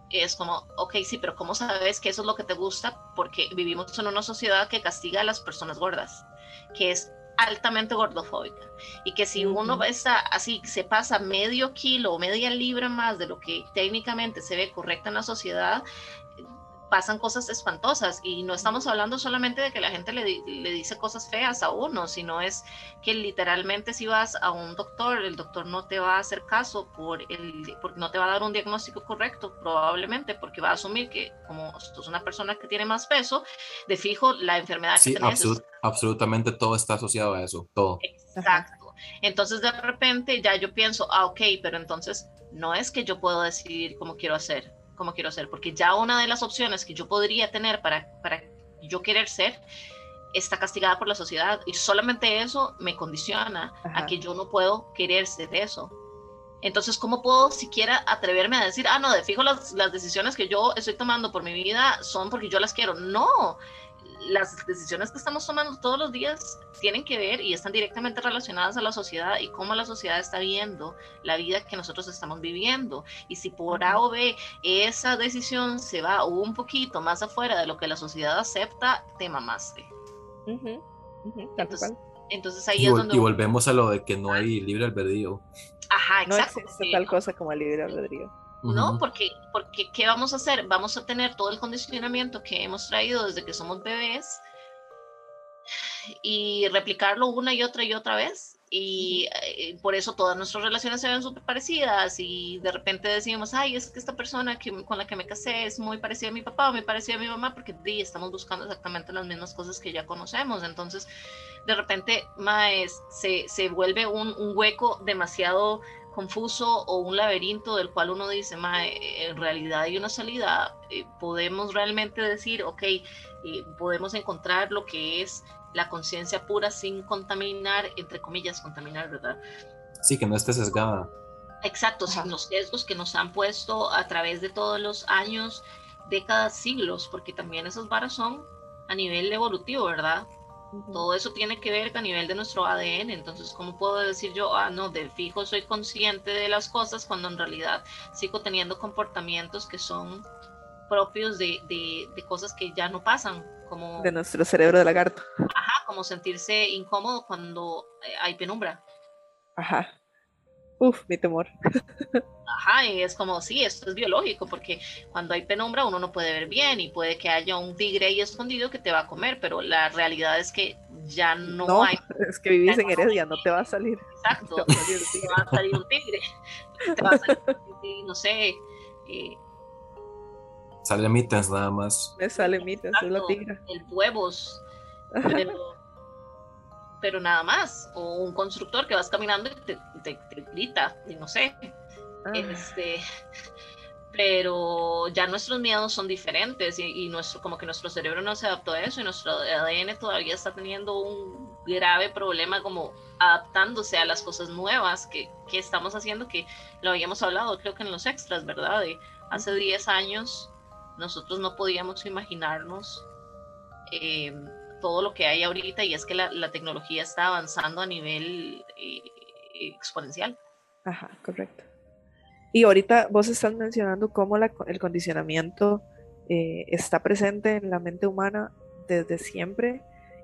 [SPEAKER 3] Es como, ok, sí, pero ¿cómo sabes que eso es lo que te gusta? Porque vivimos en una sociedad que castiga a las personas gordas, que es altamente gordofóbica. Y que si uno está así, se pasa medio kilo o media libra más de lo que técnicamente se ve correcto en la sociedad, pasan cosas espantosas y no estamos hablando solamente de que la gente le, le, dice cosas feas a uno, sino es que literalmente si vas a un doctor, el doctor no te va a hacer caso por el, porque no te va a dar un diagnóstico correcto, probablemente porque va a asumir que como sos una persona que tiene más peso, de fijo la enfermedad
[SPEAKER 2] que
[SPEAKER 3] tienes.
[SPEAKER 2] absolutamente todo está asociado a eso, todo.
[SPEAKER 3] Exacto. Entonces de repente ya yo pienso, ah, ok, pero entonces no es que yo puedo decidir cómo quiero hacer, como quiero ser, porque ya una de las opciones que yo podría tener para, para yo querer ser está castigada por la sociedad y solamente eso me condiciona a que yo no puedo querer ser eso. Entonces, ¿cómo puedo siquiera atreverme a decir, ah, no, de fijo las, las decisiones que yo estoy tomando por mi vida son porque yo las quiero? No, las decisiones que estamos tomando todos los días tienen que ver y están directamente relacionadas a la sociedad y cómo la sociedad está viendo la vida que nosotros estamos viviendo. Y si por A o B esa decisión se va un poquito más afuera de lo que la sociedad acepta, te mamaste. entonces, ahí
[SPEAKER 2] y,
[SPEAKER 3] es donde...
[SPEAKER 2] Y volvemos a lo de que no hay libre albedrío.
[SPEAKER 3] Ajá, exacto.
[SPEAKER 1] No existe tal cosa como libre albedrío.
[SPEAKER 3] ¿No? Porque, porque, ¿qué vamos a hacer? Vamos a tener todo el condicionamiento que hemos traído desde que somos bebés y replicarlo una y otra y otra vez. Y eh, por eso todas nuestras relaciones se ven súper parecidas y de repente decimos, ay, es que esta persona que, con la que me casé es muy parecida a mi papá o muy parecida a mi mamá porque di, estamos buscando exactamente las mismas cosas que ya conocemos. Entonces, de repente, maes, se, se vuelve un, un hueco demasiado confuso o un laberinto del cual uno dice, en realidad hay una salida, eh, podemos realmente decir, ok, eh, podemos encontrar lo que es la conciencia pura sin contaminar, entre comillas, contaminar, ¿verdad?
[SPEAKER 2] Sí, que no esté sesgada.
[SPEAKER 3] Exacto, sin los sesgos que nos han puesto a través de todos los años, décadas, siglos, porque también esas varas son a nivel evolutivo, ¿verdad? Todo eso tiene que ver a nivel de nuestro ADN. Entonces, ¿cómo puedo decir yo, ah, no, de fijo soy consciente de las cosas cuando en realidad sigo teniendo comportamientos que son propios de, de, cosas que ya no pasan? Como,
[SPEAKER 1] de nuestro cerebro de lagarto.
[SPEAKER 3] Ajá, como sentirse incómodo cuando eh, hay penumbra.
[SPEAKER 1] Ajá. Uf, mi temor.
[SPEAKER 3] Ajá, y es como, sí, esto es biológico, porque cuando hay penumbra uno no puede ver bien y puede que haya un tigre ahí escondido que te va a comer, pero la realidad es que ya no, hay.
[SPEAKER 1] Es que vivís en Heredia, no te va a salir.
[SPEAKER 3] Exacto, te va a salir, un tigre, te va a salir no sé. Eh,
[SPEAKER 2] sale mitas nada más.
[SPEAKER 1] Me sale mitas, es la tigra.
[SPEAKER 3] El huevos. Pero, pero nada más. O un constructor que vas caminando y te, te, grita, y no sé. Ah. Este, pero ya nuestros miedos son diferentes y, nuestro, como que nuestro cerebro no se adaptó a eso y nuestro ADN todavía está teniendo un grave problema como adaptándose a las cosas nuevas que, que estamos haciendo, que lo habíamos hablado creo que en los extras, ¿verdad? De hace 10 años nosotros no podíamos imaginarnos eh, todo lo que hay ahorita y es que la, tecnología está avanzando a nivel eh, exponencial.
[SPEAKER 1] Ajá, correcto. Y ahorita vos estás mencionando cómo la, el condicionamiento eh, está presente en la mente humana desde siempre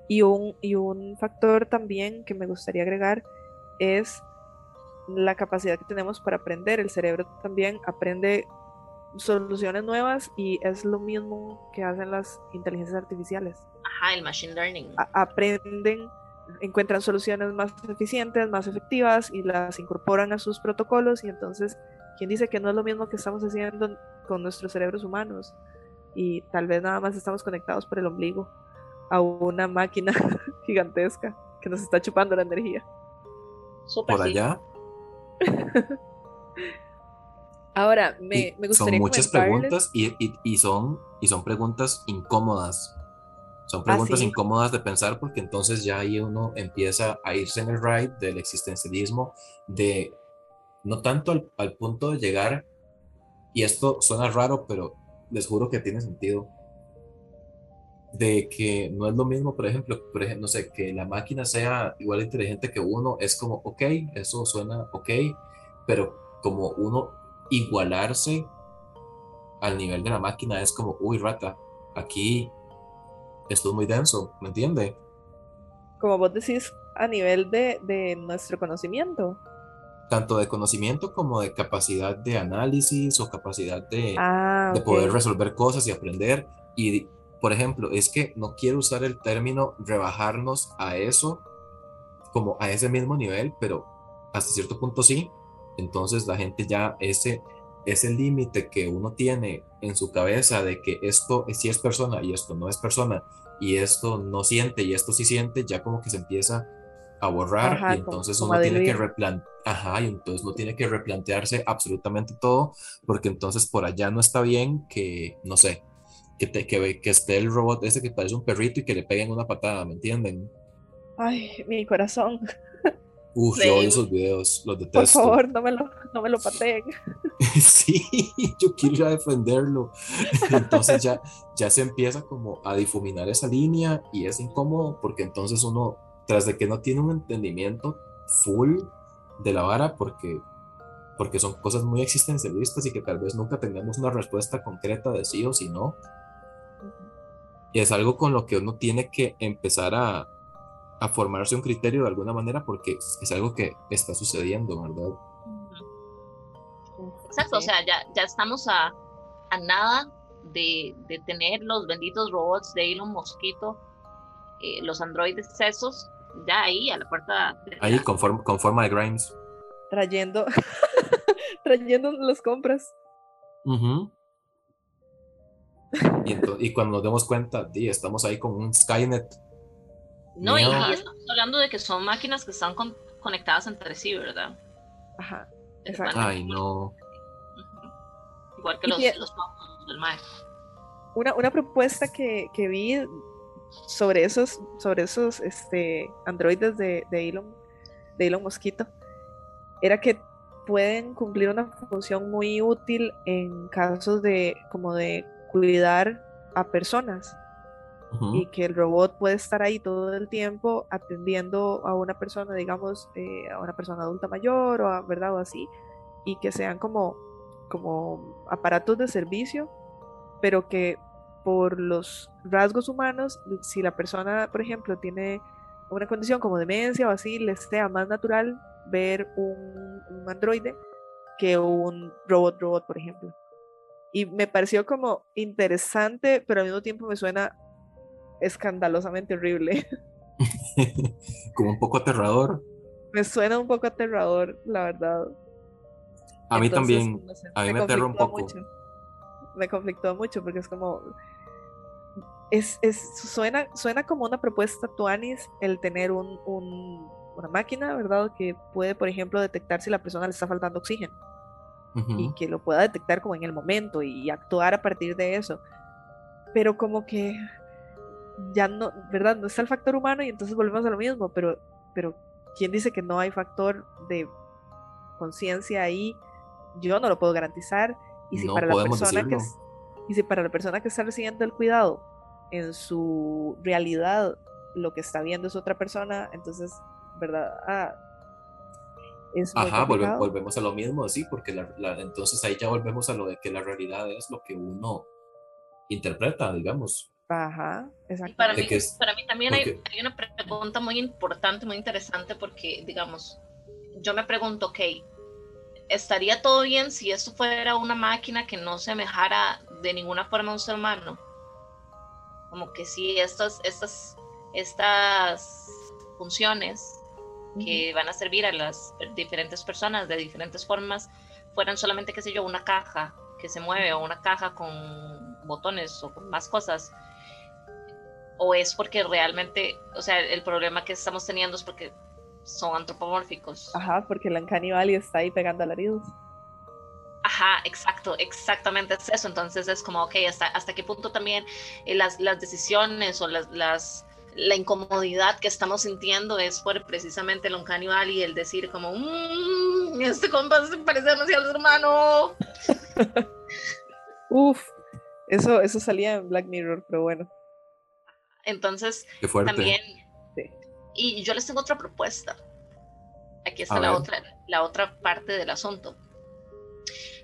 [SPEAKER 1] y un, y un factor también que me gustaría agregar es la capacidad que tenemos para aprender. El cerebro también aprende soluciones nuevas y es lo mismo que hacen las inteligencias artificiales.
[SPEAKER 3] Ajá, el machine learning.
[SPEAKER 1] aprenden, encuentran soluciones más eficientes, más efectivas y las incorporan a sus protocolos y entonces, ¿quién dice que no es lo mismo que estamos haciendo con nuestros cerebros humanos? Y tal vez nada más estamos conectados por el ombligo a una máquina gigantesca que nos está chupando la energía.
[SPEAKER 2] por allá.
[SPEAKER 1] Ahora, me, me gustaría.
[SPEAKER 2] Son muchas preguntas y, y, son, y son preguntas incómodas. Son ah, preguntas incómodas de pensar porque entonces ya ahí uno empieza a irse en el ride del existencialismo, de no tanto al, al punto de llegar, y esto suena raro, pero les juro que tiene sentido, de que no es lo mismo, por ejemplo, por ejemplo, no sé, que la máquina sea igual inteligente que uno, es como, ok, eso suena ok, pero como uno igualarse al nivel de la máquina es como, uy, rata, aquí esto es muy denso, ¿me entiende?
[SPEAKER 1] Como vos decís, a nivel de, de nuestro conocimiento.
[SPEAKER 2] Tanto de conocimiento como de capacidad de análisis o capacidad de, ah, de poder resolver cosas y aprender. Y por ejemplo, es que no quiero usar el término rebajarnos a eso, como a ese mismo nivel, pero hasta cierto punto sí. Entonces la gente ya ese, ese límite que uno tiene en su cabeza de que esto sí es persona y esto no es persona y esto no siente y esto sí siente, ya como que se empieza a borrar y entonces uno tiene que replantear, ajá, y entonces uno tiene que replantearse absolutamente todo porque entonces por allá no está bien que, no sé, que, te, que, que esté el robot ese que parece un perrito y que le peguen una patada, ¿me entienden?
[SPEAKER 1] Ay, mi corazón.
[SPEAKER 2] Uf, yo odio esos videos, los detesto.
[SPEAKER 1] Por favor, no me lo, no me lo pateen.
[SPEAKER 2] sí, yo quiero ir a defenderlo. Entonces ya, ya se empieza como a difuminar esa línea y es incómodo porque entonces uno, tras de que no tiene un entendimiento full de la vara, porque porque son cosas muy existencialistas y que tal vez nunca tengamos una respuesta concreta de sí o sí no. Y es algo con lo que uno tiene que empezar a, a formarse un criterio de alguna manera porque es algo que está sucediendo, ¿verdad?
[SPEAKER 3] Exacto, o sea, ya, ya estamos a, a nada de, de, tener los benditos robots de Elon Mosquito, eh, los androides esos, ya ahí a la puerta.
[SPEAKER 2] ahí, con, con forma de Grimes.
[SPEAKER 1] Trayendo, trayendo las compras.
[SPEAKER 2] y, y, cuando nos demos cuenta, estamos ahí con un Skynet
[SPEAKER 3] no, y, estamos hablando de que son máquinas que están conectadas entre sí, ¿verdad?
[SPEAKER 1] Ajá,
[SPEAKER 2] exacto. Ay, no.
[SPEAKER 3] Igual que los, los del mar.
[SPEAKER 1] Una, una propuesta que, que, vi sobre esos, sobre esos este, androides de, de, Elon, de Elon Mosquito era que pueden cumplir una función muy útil en casos de como de cuidar a personas y que el robot puede estar ahí todo el tiempo atendiendo a una persona, digamos, eh, a una persona adulta mayor o, a, ¿verdad? o así, y que sean como, como aparatos de servicio, pero que por los rasgos humanos, si la persona, por ejemplo, tiene una condición como demencia o así, les sea más natural ver un, un androide que un robot robot, por ejemplo. Y me pareció como interesante, pero al mismo tiempo me suena escandalosamente horrible.
[SPEAKER 2] Como un poco aterrador.
[SPEAKER 1] Me suena un poco aterrador, la verdad.
[SPEAKER 2] A mí también. a mí me, aterra un poco.
[SPEAKER 1] Me conflictó mucho porque es como. Es, es, suena, suena como una propuesta tuanis el tener un, un, una máquina, ¿verdad? Que puede, por ejemplo, detectar si la persona le está faltando oxígeno. Y que lo pueda detectar como en el momento y actuar a partir de eso. Pero como que ya no, ¿verdad? No está el factor humano y entonces volvemos a lo mismo, pero, pero ¿quién dice que no hay factor de conciencia ahí? Yo no lo puedo garantizar. Y si para la persona que y si para la persona que está recibiendo el cuidado en su realidad lo que está viendo es otra persona, entonces, ¿verdad? Ah,
[SPEAKER 2] es Ajá, volvemos a lo mismo, sí, porque entonces ahí ya volvemos a lo de que la realidad es lo que uno interpreta, digamos.
[SPEAKER 1] Ajá,
[SPEAKER 3] exacto. Para mí, para mí también hay, una pregunta muy importante, muy interesante, porque, digamos, yo me pregunto, ok, estaría todo bien si esto fuera una máquina que no semejara de ninguna forma a un ser humano. Como que si estas, estas, estas funciones que van a servir a las diferentes personas de diferentes formas fueran solamente, qué sé yo, una caja que se mueve o una caja con botones o con más cosas, o es porque realmente, o sea, el problema que estamos teniendo es porque son antropomórficos.
[SPEAKER 1] Ajá, porque la Uncanny Valley está ahí pegando alaridos.
[SPEAKER 3] Ajá, exacto, exactamente es eso. Entonces es como, ok, hasta, hasta qué punto también eh, las, las, decisiones o las, las, la incomodidad que estamos sintiendo es por precisamente el Uncanny Valley, el decir como, mmm, este compa se parece demasiado a su hermano.
[SPEAKER 1] Uf, eso, eso salía en Black Mirror, pero bueno.
[SPEAKER 3] Entonces, también y yo les tengo otra propuesta. Aquí está la otra, la otra parte del asunto.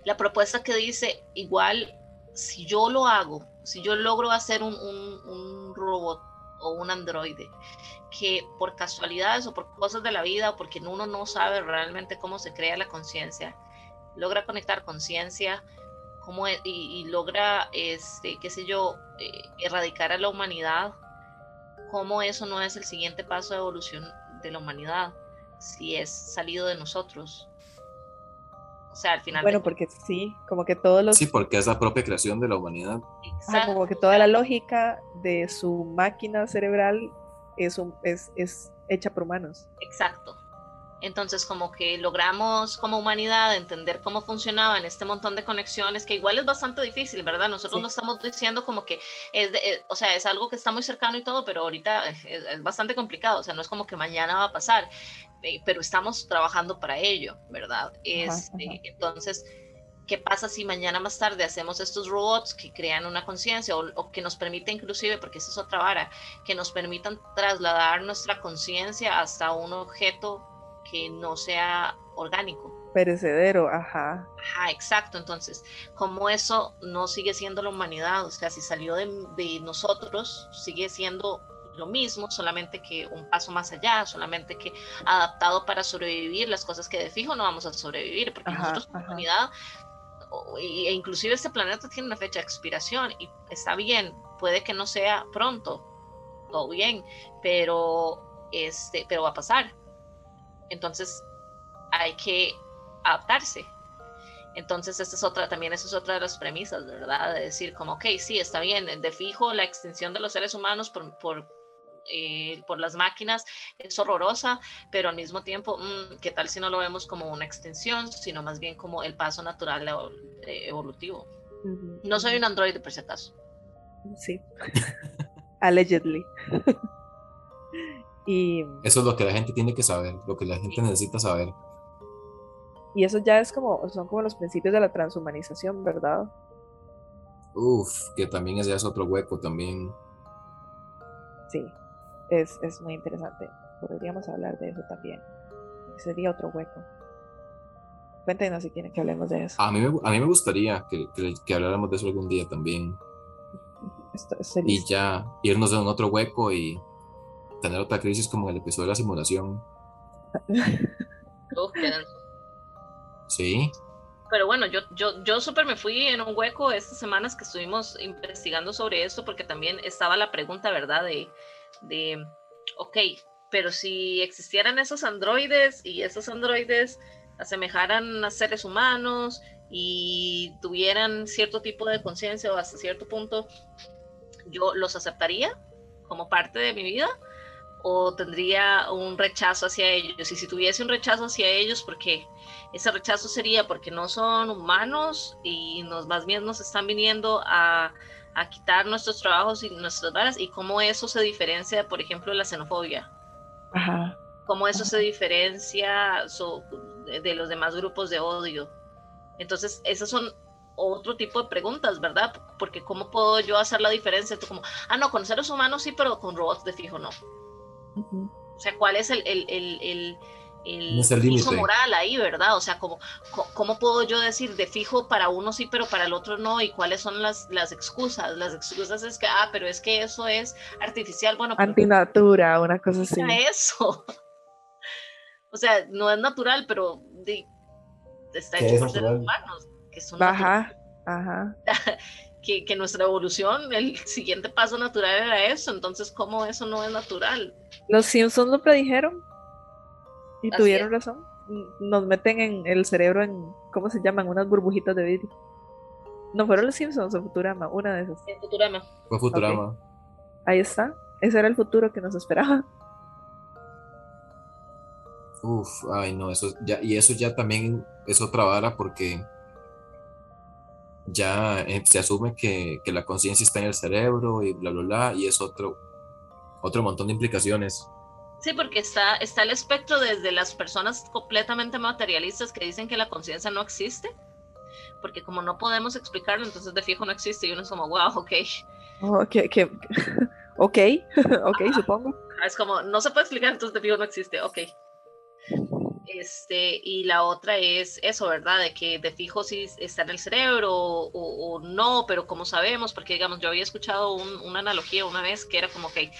[SPEAKER 3] La propuesta que dice, igual, si yo lo hago, si yo logro hacer un, un, robot o un androide que por casualidades o por cosas de la vida o porque uno no sabe realmente cómo se crea la conciencia, logra conectar conciencia y, y, logra, este, qué sé yo, eh, erradicar a la humanidad cómo eso no es el siguiente paso de evolución de la humanidad, si es salido de nosotros. O sea, al final.
[SPEAKER 1] Bueno, porque sí, como que todos los.
[SPEAKER 2] Sí, porque es la propia creación de la humanidad.
[SPEAKER 1] Exacto. como que toda la lógica de su máquina cerebral es, un, es, es hecha por humanos.
[SPEAKER 3] Exacto. Entonces, como que logramos como humanidad entender cómo funcionaban este montón de conexiones, que igual es bastante difícil, ¿verdad? Nosotros no estamos diciendo como que es, eh, o sea, es algo que está muy cercano y todo, pero ahorita es, bastante complicado, o sea, no es como que mañana va a pasar, eh, pero estamos trabajando para ello, ¿verdad? Este, entonces, ¿qué pasa si mañana más tarde hacemos estos robots que crean una conciencia o, o, que nos permite inclusive, porque esa es otra vara, que nos permitan trasladar nuestra conciencia hasta un objeto que no sea orgánico.
[SPEAKER 1] Perecedero, ajá.
[SPEAKER 3] Ajá, exacto. Entonces, como eso no sigue siendo la humanidad, o sea, si salió de, de nosotros, sigue siendo lo mismo, solamente que un paso más allá, solamente que adaptado para sobrevivir las cosas que de fijo no vamos a sobrevivir, porque nosotros como humanidad, e inclusive este planeta tiene una fecha de expiración y está bien, puede que no sea pronto, todo bien, pero este, pero va a pasar. Entonces hay que adaptarse. Entonces, esta es otra, también esa es otra de las premisas, ¿verdad? De decir como, ok, sí, está bien, de fijo la extinción de los seres humanos por, por, eh, por las máquinas es horrorosa, pero al mismo tiempo, mm, ¿qué tal si no lo vemos como una extensión, sino más bien como el paso natural eh, evolutivo? No soy un androide, por si acaso.
[SPEAKER 1] Sí. Allegedly. Y,
[SPEAKER 2] eso es lo que la gente tiene que saber, lo que la gente necesita saber.
[SPEAKER 1] Y eso ya es como, son como los principios de la transhumanización, ¿verdad?
[SPEAKER 2] Uf, que también ese es otro hueco también.
[SPEAKER 1] Sí, es, es muy interesante. Podríamos hablar de eso también. Sería otro hueco. Cuéntenos si quieren que hablemos de eso.
[SPEAKER 2] A mí me, a mí me gustaría que, que, habláramos de eso algún día también. y ya irnos en otro hueco y tener otra crisis como el episodio de la simulación. sí.
[SPEAKER 3] Pero bueno, yo, yo, yo súper me fui en un hueco estas semanas que estuvimos investigando sobre esto, porque también estaba la pregunta, ¿verdad? De, de, ok, pero si existieran esos androides y esos androides asemejaran a seres humanos y tuvieran cierto tipo de conciencia o hasta cierto punto, yo los aceptaría como parte de mi vida o tendría un rechazo hacia ellos. Y si tuviese un rechazo hacia ellos, ¿por qué? Ese rechazo sería porque no son humanos y nos más bien nos están viniendo a, a quitar nuestros trabajos y nuestras varas y cómo eso se diferencia, por ejemplo, de la xenofobia. Ajá. Cómo eso se diferencia de los demás grupos de odio. Entonces, esas son otro tipo de preguntas, ¿verdad? Porque ¿cómo puedo yo hacer la diferencia? Tú como, ah, no, con seres humanos sí, pero con robots de fijo no. O sea, ¿cuál es el, el, el, el, moral ahí, verdad? O sea, ¿cómo, ¿cómo puedo yo decir de fijo para uno sí, pero para el otro no? ¿Y cuáles son las, las excusas? Las excusas es que, ah, pero es que eso es artificial. Bueno,
[SPEAKER 1] antinatura, una cosa así.
[SPEAKER 3] Eso. O sea, no es natural, pero está hecho por seres humanos, que son
[SPEAKER 1] Ajá, ajá.
[SPEAKER 3] que, que, nuestra evolución, el siguiente paso natural era eso, entonces, ¿cómo eso no es natural?
[SPEAKER 1] Los Simpsons lo predijeron y tuvieron razón. Nos meten en el cerebro en, ¿cómo se llaman? Unas burbujitas de vidrio. No fueron los Simpsons o Futurama, una de esas.
[SPEAKER 3] Futurama.
[SPEAKER 2] Fue Futurama.
[SPEAKER 1] Ahí está. Ese era el futuro que nos esperaba.
[SPEAKER 2] Uf, ay no, eso ya, y eso ya también es otra vara porque ya eh, se asume que, que la conciencia está en el cerebro y bla, bla, bla, y es otro, otro montón de implicaciones.
[SPEAKER 3] Sí, porque está, está el espectro desde las personas completamente materialistas que dicen que la conciencia no existe, porque como no podemos explicarlo, entonces de fijo no existe y uno es como, wow, ok.
[SPEAKER 1] Oh, ok, ok, ok, supongo.
[SPEAKER 3] Es como, no se puede explicar, entonces de fijo no existe, ok. Este, y la otra es eso, ¿verdad? De que de fijo si está en el cerebro o, no, pero como sabemos, porque digamos, yo había escuchado una analogía una vez que era como que,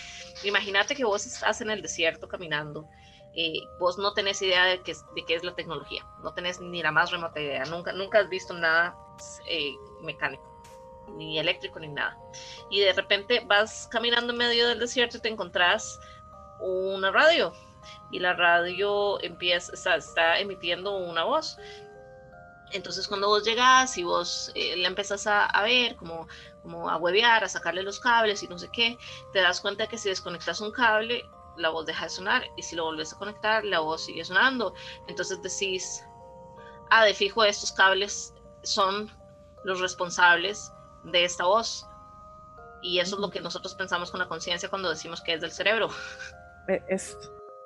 [SPEAKER 3] imagínate que vos estás en el desierto caminando, eh, vos no tenés idea de qué, de qué es la tecnología, no tenés ni la más remota idea, nunca, nunca has visto nada eh, mecánico ni eléctrico ni nada. Y de repente vas caminando en medio del desierto y te encontrás una radio y la radio empieza, está, está emitiendo una voz. Entonces cuando vos llegas y vos eh, la empezás a, a, ver, como, como a huevear, a sacarle los cables y no sé qué, te das cuenta que si desconectas un cable, la voz deja de sonar y si lo volvés a conectar, la voz sigue sonando. Entonces decís, ah, de fijo estos cables son los responsables de esta voz. Y eso es lo que nosotros pensamos con la conciencia cuando decimos que es del cerebro.
[SPEAKER 1] E, es,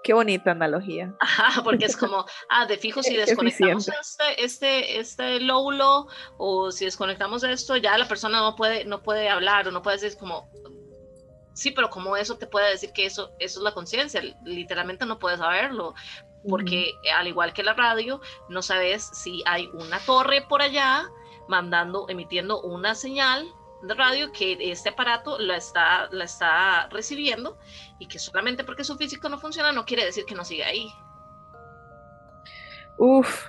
[SPEAKER 1] Qué bonita analogía.
[SPEAKER 3] Ajá, porque es como, ah, de fijo si desconectamos este, este, este lóbulo o si desconectamos esto, ya la persona no puede, no puede hablar o no puede decir como, sí, pero como eso te puede decir que eso, eso es la conciencia, literalmente no puedes saberlo, porque al igual que la radio, no sabes si hay una torre por allá mandando, emitiendo una señal de radio que este aparato la está, la está recibiendo y que solamente porque su físico no funciona no quiere decir que no siga ahí.
[SPEAKER 1] Uf.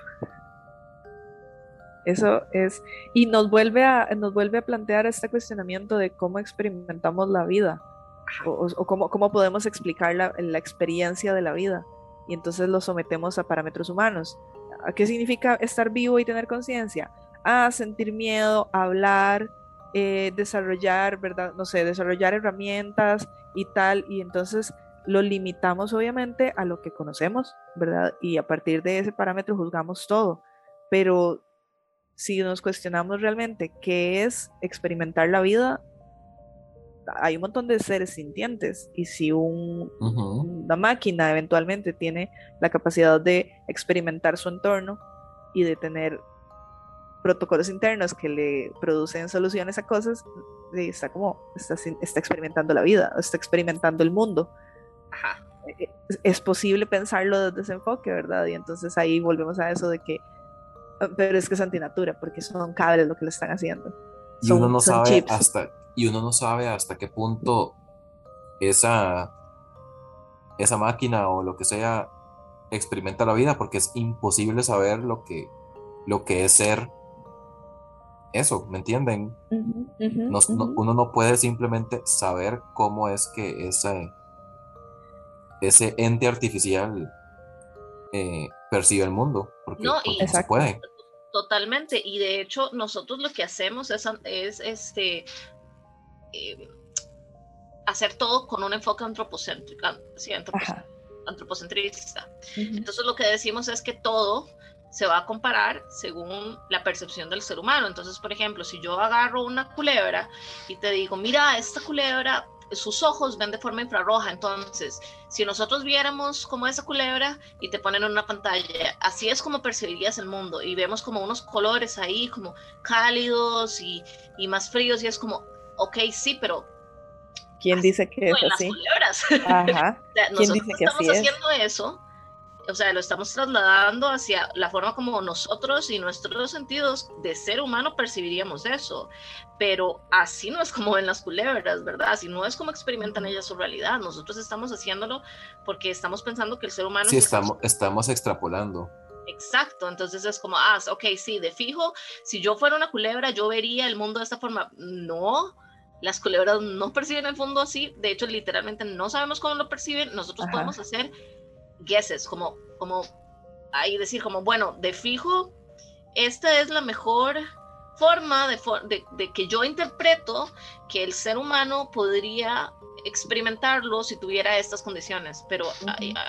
[SPEAKER 1] Eso es. Y nos vuelve a, nos vuelve a plantear este cuestionamiento de cómo experimentamos la vida o, cómo, cómo, podemos explicar la, la experiencia de la vida. Y entonces lo sometemos a parámetros humanos. ¿Qué significa estar vivo y tener conciencia? A sentir miedo, hablar, eh, desarrollar, ¿verdad? No sé, desarrollar herramientas y tal, y entonces lo limitamos obviamente a lo que conocemos, ¿verdad? Y a partir de ese parámetro juzgamos todo, pero si nos cuestionamos realmente qué es experimentar la vida, hay un montón de seres sintientes y si un, una máquina eventualmente tiene la capacidad de experimentar su entorno y de tener protocolos internos que le producen soluciones a cosas, está como, está, está experimentando la vida, está experimentando el mundo. E, e, es, posible pensarlo desde ese enfoque, ¿verdad? Y entonces ahí volvemos a eso de que, ah, pero es que es antinatura, porque son cables lo que le están haciendo.
[SPEAKER 2] y uno no sabe hasta, y uno no sabe hasta qué punto esa, esa máquina o lo que sea experimenta la vida, porque es imposible saber lo que, lo que es ser eso, ¿me entienden? uno no puede simplemente saber cómo es que ese, ese ente artificial eh, percibe el mundo, porque, no, se puede.
[SPEAKER 3] Totalmente, y de hecho nosotros lo que hacemos es, es este, em, hacer todo con un enfoque antropocéntrico, sí, antropocentrista. Entonces lo que decimos es que todo se va a comparar según la percepción del ser humano. Entonces, por ejemplo, si yo agarro una culebra y te digo, mira, esta culebra, sus ojos ven de forma infrarroja, entonces, si nosotros viéramos como esa culebra y te ponen en una pantalla, así es como percibirías el mundo y vemos como unos colores ahí, como cálidos y, y más fríos y es como, ok, sí, pero
[SPEAKER 1] ¿Quién dice que es así?
[SPEAKER 3] Ajá. ¿Quién dice que estamos haciendo eso o sea, lo estamos trasladando hacia la forma como nosotros y nuestros sentidos de ser humano percibiríamos eso, pero así no es como ven las culebras, ¿verdad? Así no es como experimentan ellas su realidad, nosotros estamos haciéndolo porque estamos pensando que el ser humano...
[SPEAKER 2] Sí, estamos, estamos extrapolando.
[SPEAKER 3] Exacto, entonces es como, ah, ok, sí, de fijo, si yo fuera una culebra, yo vería el mundo de esta forma. No, las culebras no perciben el mundo así, de hecho, literalmente no sabemos cómo lo perciben, nosotros podemos hacer guesses, como, como, ahí decir, como, bueno, de fijo, esta es la mejor forma de, de, que yo interpreto que el ser humano podría experimentarlo si tuviera estas condiciones, pero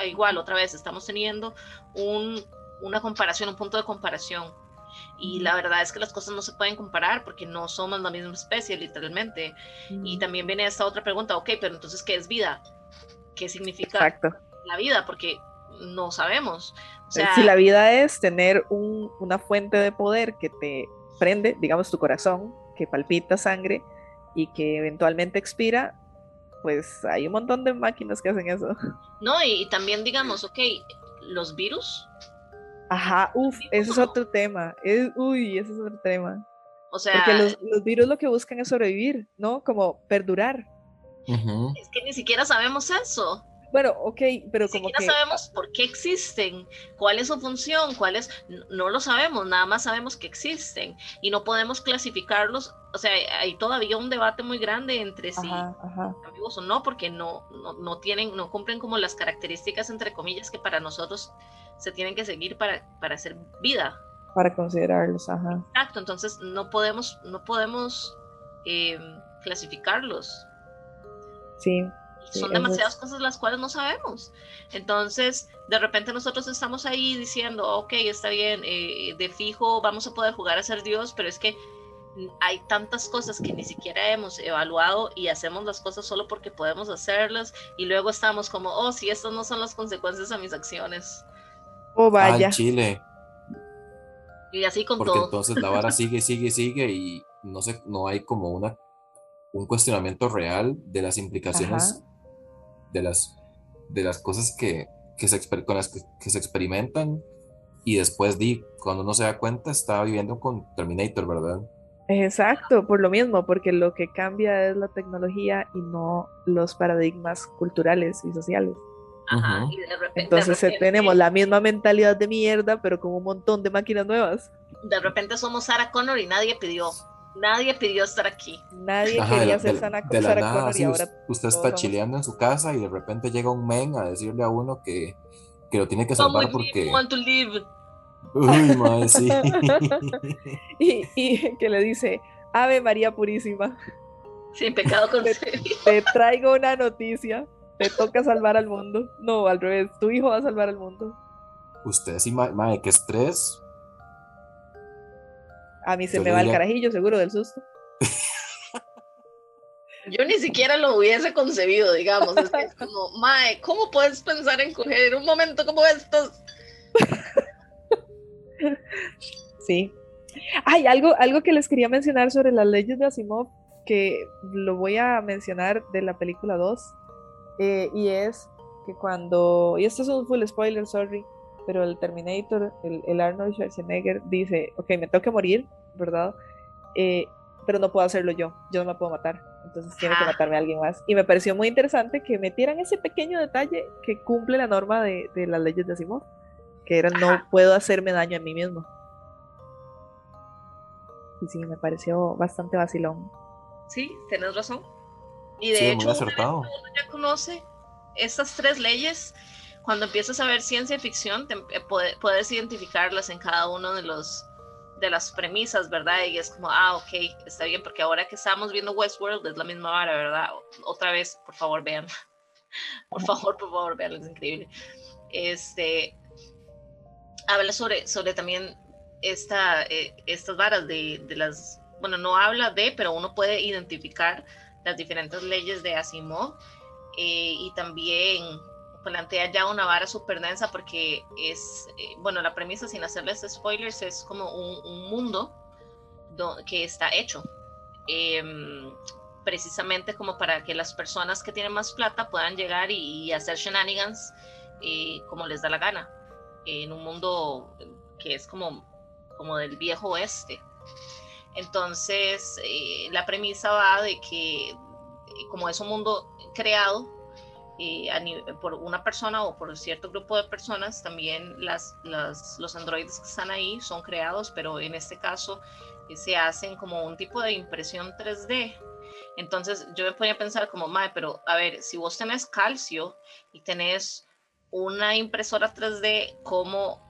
[SPEAKER 3] igual otra vez estamos teniendo un, una comparación, un punto de comparación. Y la verdad es que las cosas no se pueden comparar porque no somos la misma especie, literalmente. Y también viene esta otra pregunta, ok, pero entonces, ¿qué es vida? ¿Qué significa la vida? Porque no sabemos.
[SPEAKER 1] si la vida es tener un, una fuente de poder que te prende, digamos, tu corazón, que palpita sangre y que eventualmente expira, pues hay un montón de máquinas que hacen eso.
[SPEAKER 3] No, y, también digamos, ok, los virus.
[SPEAKER 1] Ajá, uff, ese es otro tema. Es, uy, ese es otro tema. O sea, porque los, los virus lo que buscan es sobrevivir, ¿no? Como perdurar.
[SPEAKER 3] Es que ni siquiera sabemos eso.
[SPEAKER 1] Bueno, ok, pero como
[SPEAKER 3] que... sabemos por qué existen, cuál es su función, cuál es... No lo sabemos, nada más sabemos que existen y no podemos clasificarlos. O sea, hay todavía un debate muy grande entre si amigos o no, porque no, no, tienen, no cumplen como las características, entre comillas, que para nosotros se tienen que seguir para, para hacer vida.
[SPEAKER 1] Para considerarlos, ajá.
[SPEAKER 3] Exacto, entonces no podemos, no podemos eh, clasificarlos.
[SPEAKER 1] Sí,
[SPEAKER 3] son demasiadas cosas las cuales no sabemos. Entonces, de repente nosotros estamos ahí diciendo, ok, está bien, eh, de fijo vamos a poder jugar a ser Dios, pero es que hay tantas cosas que ni siquiera hemos evaluado y hacemos las cosas solo porque podemos hacerlas y luego estamos como, oh, si estas no son las consecuencias a mis acciones.
[SPEAKER 1] Oh, vaya.
[SPEAKER 2] Chile.
[SPEAKER 3] Y así con
[SPEAKER 2] porque entonces la vara sigue, sigue, sigue y no sé, no hay como una un cuestionamiento real de las implicaciones de las, de las cosas que, que se, con las que, se experimentan y después di, cuando uno se da cuenta, está viviendo con Terminator, ¿verdad?
[SPEAKER 1] Exacto, por lo mismo, porque lo que cambia es la tecnología y no los paradigmas culturales y sociales.
[SPEAKER 3] Ajá, y de repente,
[SPEAKER 1] Entonces tenemos la misma mentalidad de mierda, pero con un montón de máquinas nuevas.
[SPEAKER 3] De repente somos Sarah Connor y nadie pidió. Nadie pidió estar aquí.
[SPEAKER 1] Nadie quería ser Sana, de la nada,
[SPEAKER 2] usted está chileando en su casa y de repente llega un men a decirle a uno que, que lo tiene que salvar porque.
[SPEAKER 3] Want to live.
[SPEAKER 2] Uy, madre, sí.
[SPEAKER 1] y, y, que le dice, Ave María Purísima.
[SPEAKER 3] Sin pecado
[SPEAKER 1] concebido. Te, te traigo una noticia. Te toca salvar al mundo. No, al revés. Tu hijo va a salvar al mundo.
[SPEAKER 2] Usted sí, madre, qué estrés.
[SPEAKER 1] A mí se me va el carajillo, seguro, del susto.
[SPEAKER 3] Yo ni siquiera lo hubiese concebido, digamos. Es, como, Mae, ¿cómo puedes pensar en coger un momento como estos?
[SPEAKER 1] Sí. Hay algo, algo que les quería mencionar sobre las leyes de Asimov, que lo voy a mencionar de la película 2, eh, y es que cuando, y esto es un full spoiler, sorry, pero el Terminator, el, Arnold Schwarzenegger dice, ok, me tengo que morir, ¿verdad? Eh, pero no puedo hacerlo yo, yo no me puedo matar, entonces tiene que matarme alguien más. Y me pareció muy interesante que metieran ese pequeño detalle que cumple la norma de, las leyes de Asimov, que era no puedo hacerme daño a mí mismo. Y sí, me pareció bastante vacilón.
[SPEAKER 3] Sí, tienes razón. Y de hecho, uno ya conoce estas tres leyes cuando empiezas a ver ciencia ficción, eh, puedes identificarlas en cada uno de los de las premisas, ¿verdad? Y es como, ah, ok, está bien, porque ahora que estamos viendo Westworld es la misma hora, ¿verdad? Otra vez, por favor, vean. por favor, por favor, vean, es increíble. Este, habla sobre, sobre también esta, eh, estas varas de, de, las, bueno, no habla de, pero uno puede identificar las diferentes leyes de Asimov eh, y también plantea ya una vara súper densa porque es, eh, bueno, la premisa sin hacerles spoilers es como un, mundo que está hecho em, precisamente como para que las personas que tienen más plata puedan llegar y, hacer shenanigans eh, como les da la gana en un mundo que es como, como del viejo oeste. Entonces, eh, la premisa va de que como es un mundo creado, eh, por una persona o por cierto grupo de personas, también las, los androides que están ahí son creados, pero en este caso eh, se hacen como un tipo de impresión 3D. Entonces yo me ponía a pensar como, madre, pero a ver, si vos tenés calcio y tenés una impresora 3D, ¿cómo,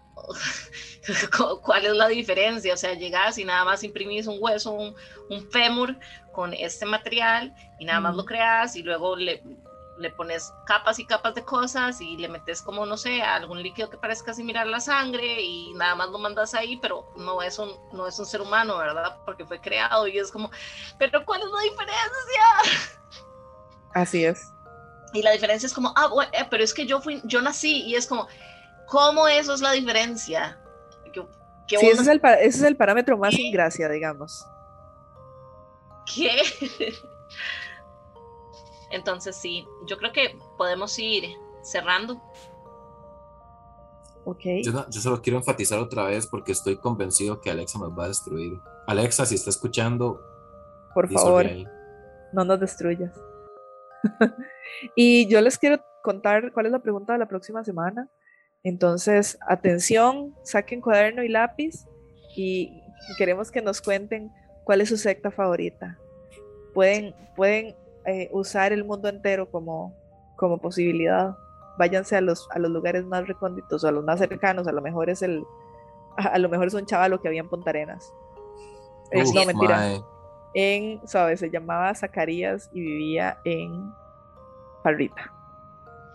[SPEAKER 3] ¿cuál es la diferencia? O sea, llegas y nada más imprimís un hueso, un, un fémur con este material y nada más lo creas y luego le le pones capas y capas de cosas y le metes como, no sé, algún líquido que parezca similar a la sangre y nada más lo mandas ahí, pero no es un, no es un ser humano, ¿verdad? Porque fue creado y es como, pero ¿cuál es la diferencia?
[SPEAKER 1] Así es.
[SPEAKER 3] Y la diferencia es como, ah, bueno, eh, pero es que yo fui, yo nací y es como, ¿cómo eso es la diferencia?
[SPEAKER 1] sí, ese, es el, ese es el parámetro más sin gracia, digamos.
[SPEAKER 3] ¿Qué? Entonces sí, yo creo que podemos ir cerrando.
[SPEAKER 1] Okay.
[SPEAKER 2] Yo, yo, solo quiero enfatizar otra vez porque estoy convencido que Alexa nos va a destruir. Alexa, si está escuchando,
[SPEAKER 1] por favor, no nos destruyas. y yo les quiero contar cuál es la pregunta de la próxima semana. Entonces, atención, saquen cuaderno y lápiz y queremos que nos cuenten cuál es su secta favorita. Pueden, pueden eh, usar el mundo entero como, como posibilidad. Váyanse a los, a los lugares más recónditos o a los más cercanos. A lo mejor es el, a, lo mejor es un chavalo que había en Punta Arenas. no, mentira. En, ¿sabes? Se llamaba Zacarías y vivía en Parrita.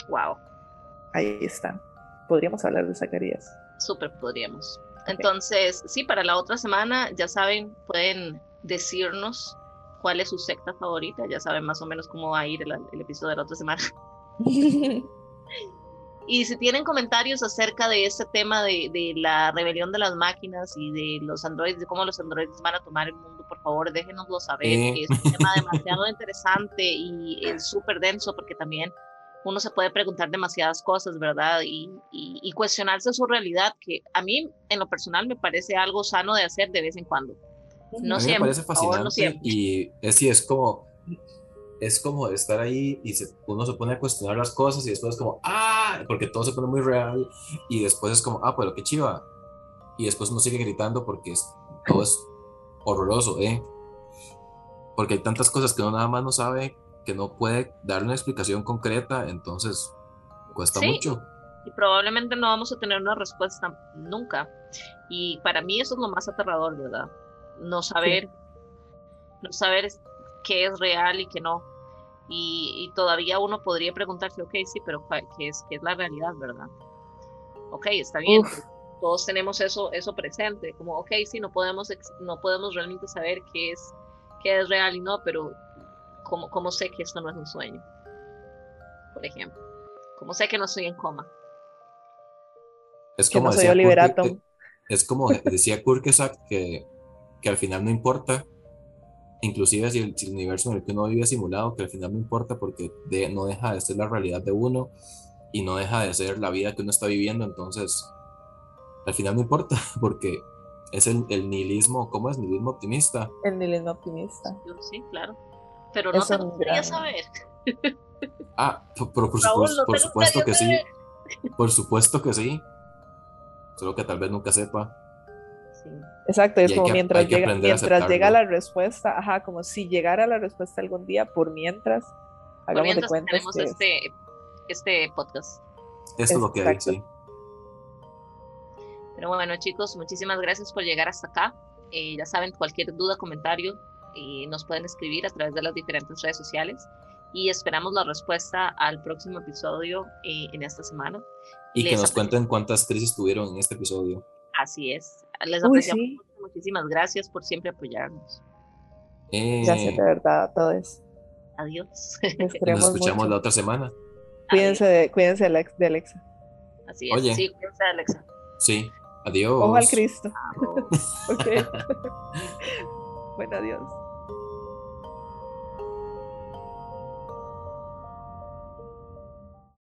[SPEAKER 3] Wow.
[SPEAKER 1] Ahí está. Podríamos hablar de Zacarías.
[SPEAKER 3] Súper podríamos. Entonces, sí, para la otra semana, ya saben, pueden decirnos cuál es su secta favorita, ya saben más o menos cómo va a ir el, episodio de la otra semana. y si tienen comentarios acerca de este tema de, de, la rebelión de las máquinas y de los androides, de cómo los androides van a tomar el mundo, por favor, déjenoslo saber. Es un tema demasiado interesante y es súper denso porque también uno se puede preguntar demasiadas cosas, ¿verdad? Y, y, y, cuestionarse su realidad, que a mí en lo personal me parece algo sano de hacer de vez en cuando. No siempre, me parece
[SPEAKER 2] fascinante y es, sí, es como es como estar ahí y uno se pone a cuestionar las cosas y después es como, ah, porque todo se pone muy real y después es como, ah, pues lo que chiva. Y después uno sigue gritando porque todo es horroroso, ¿eh? Porque hay tantas cosas que uno nada más no sabe, que no puede dar una explicación concreta, entonces cuesta mucho.
[SPEAKER 3] Y probablemente no vamos a tener una respuesta nunca. Y para mí eso es lo más aterrador, ¿verdad? No saber, no saber qué es real y qué no. Y, todavía uno podría preguntarse, ok, sí, pero ¿qué es, qué es la realidad, verdad? Ok, está bien, todos tenemos eso, eso presente, como, ok, sí, no podemos, no podemos realmente saber qué es, qué es real y no, pero ¿cómo, cómo sé que esto no es un sueño? Por ejemplo, ¿cómo sé que no estoy en coma?
[SPEAKER 2] Es como no soy eh, es como decía Kurkesak que que al final no importa, inclusive si el, universo en el que uno vive simulado, que al final no importa porque no deja de ser la realidad de uno y no deja de ser la vida que uno está viviendo, entonces al final no importa porque es el, nihilismo, ¿cómo es? Nihilismo optimista.
[SPEAKER 1] El nihilismo optimista.
[SPEAKER 3] Sí, claro. Pero no te gustaría saber.
[SPEAKER 2] Ah, por, supuesto que sí. Por supuesto que sí. Solo que tal vez nunca sepa.
[SPEAKER 1] Exacto, es como mientras, llega, mientras llega la respuesta, ajá, como si llegara la respuesta algún día, por mientras, hagamos de cuenta.
[SPEAKER 3] Tenemos este, este podcast.
[SPEAKER 2] Eso es lo que hay, sí.
[SPEAKER 3] Pero bueno, chicos, muchísimas gracias por llegar hasta acá. Eh, ya saben, cualquier duda, comentario, eh, nos pueden escribir a través de las diferentes redes sociales y esperamos la respuesta al próximo episodio eh, en esta semana.
[SPEAKER 2] Y que nos cuenten cuántas crisis tuvieron en este episodio.
[SPEAKER 3] Así es. Les apreciamos Muchísimas gracias por siempre apoyarnos.
[SPEAKER 1] Eh, gracias de verdad a todos.
[SPEAKER 3] Adiós.
[SPEAKER 2] Nos escuchamos la otra semana.
[SPEAKER 1] Cuídense de, cuídense de Alexa.
[SPEAKER 3] Así es. Sí, cuídense de Alexa.
[SPEAKER 2] Sí. Adiós.
[SPEAKER 1] Ojo al Cristo. ok. bueno, adiós.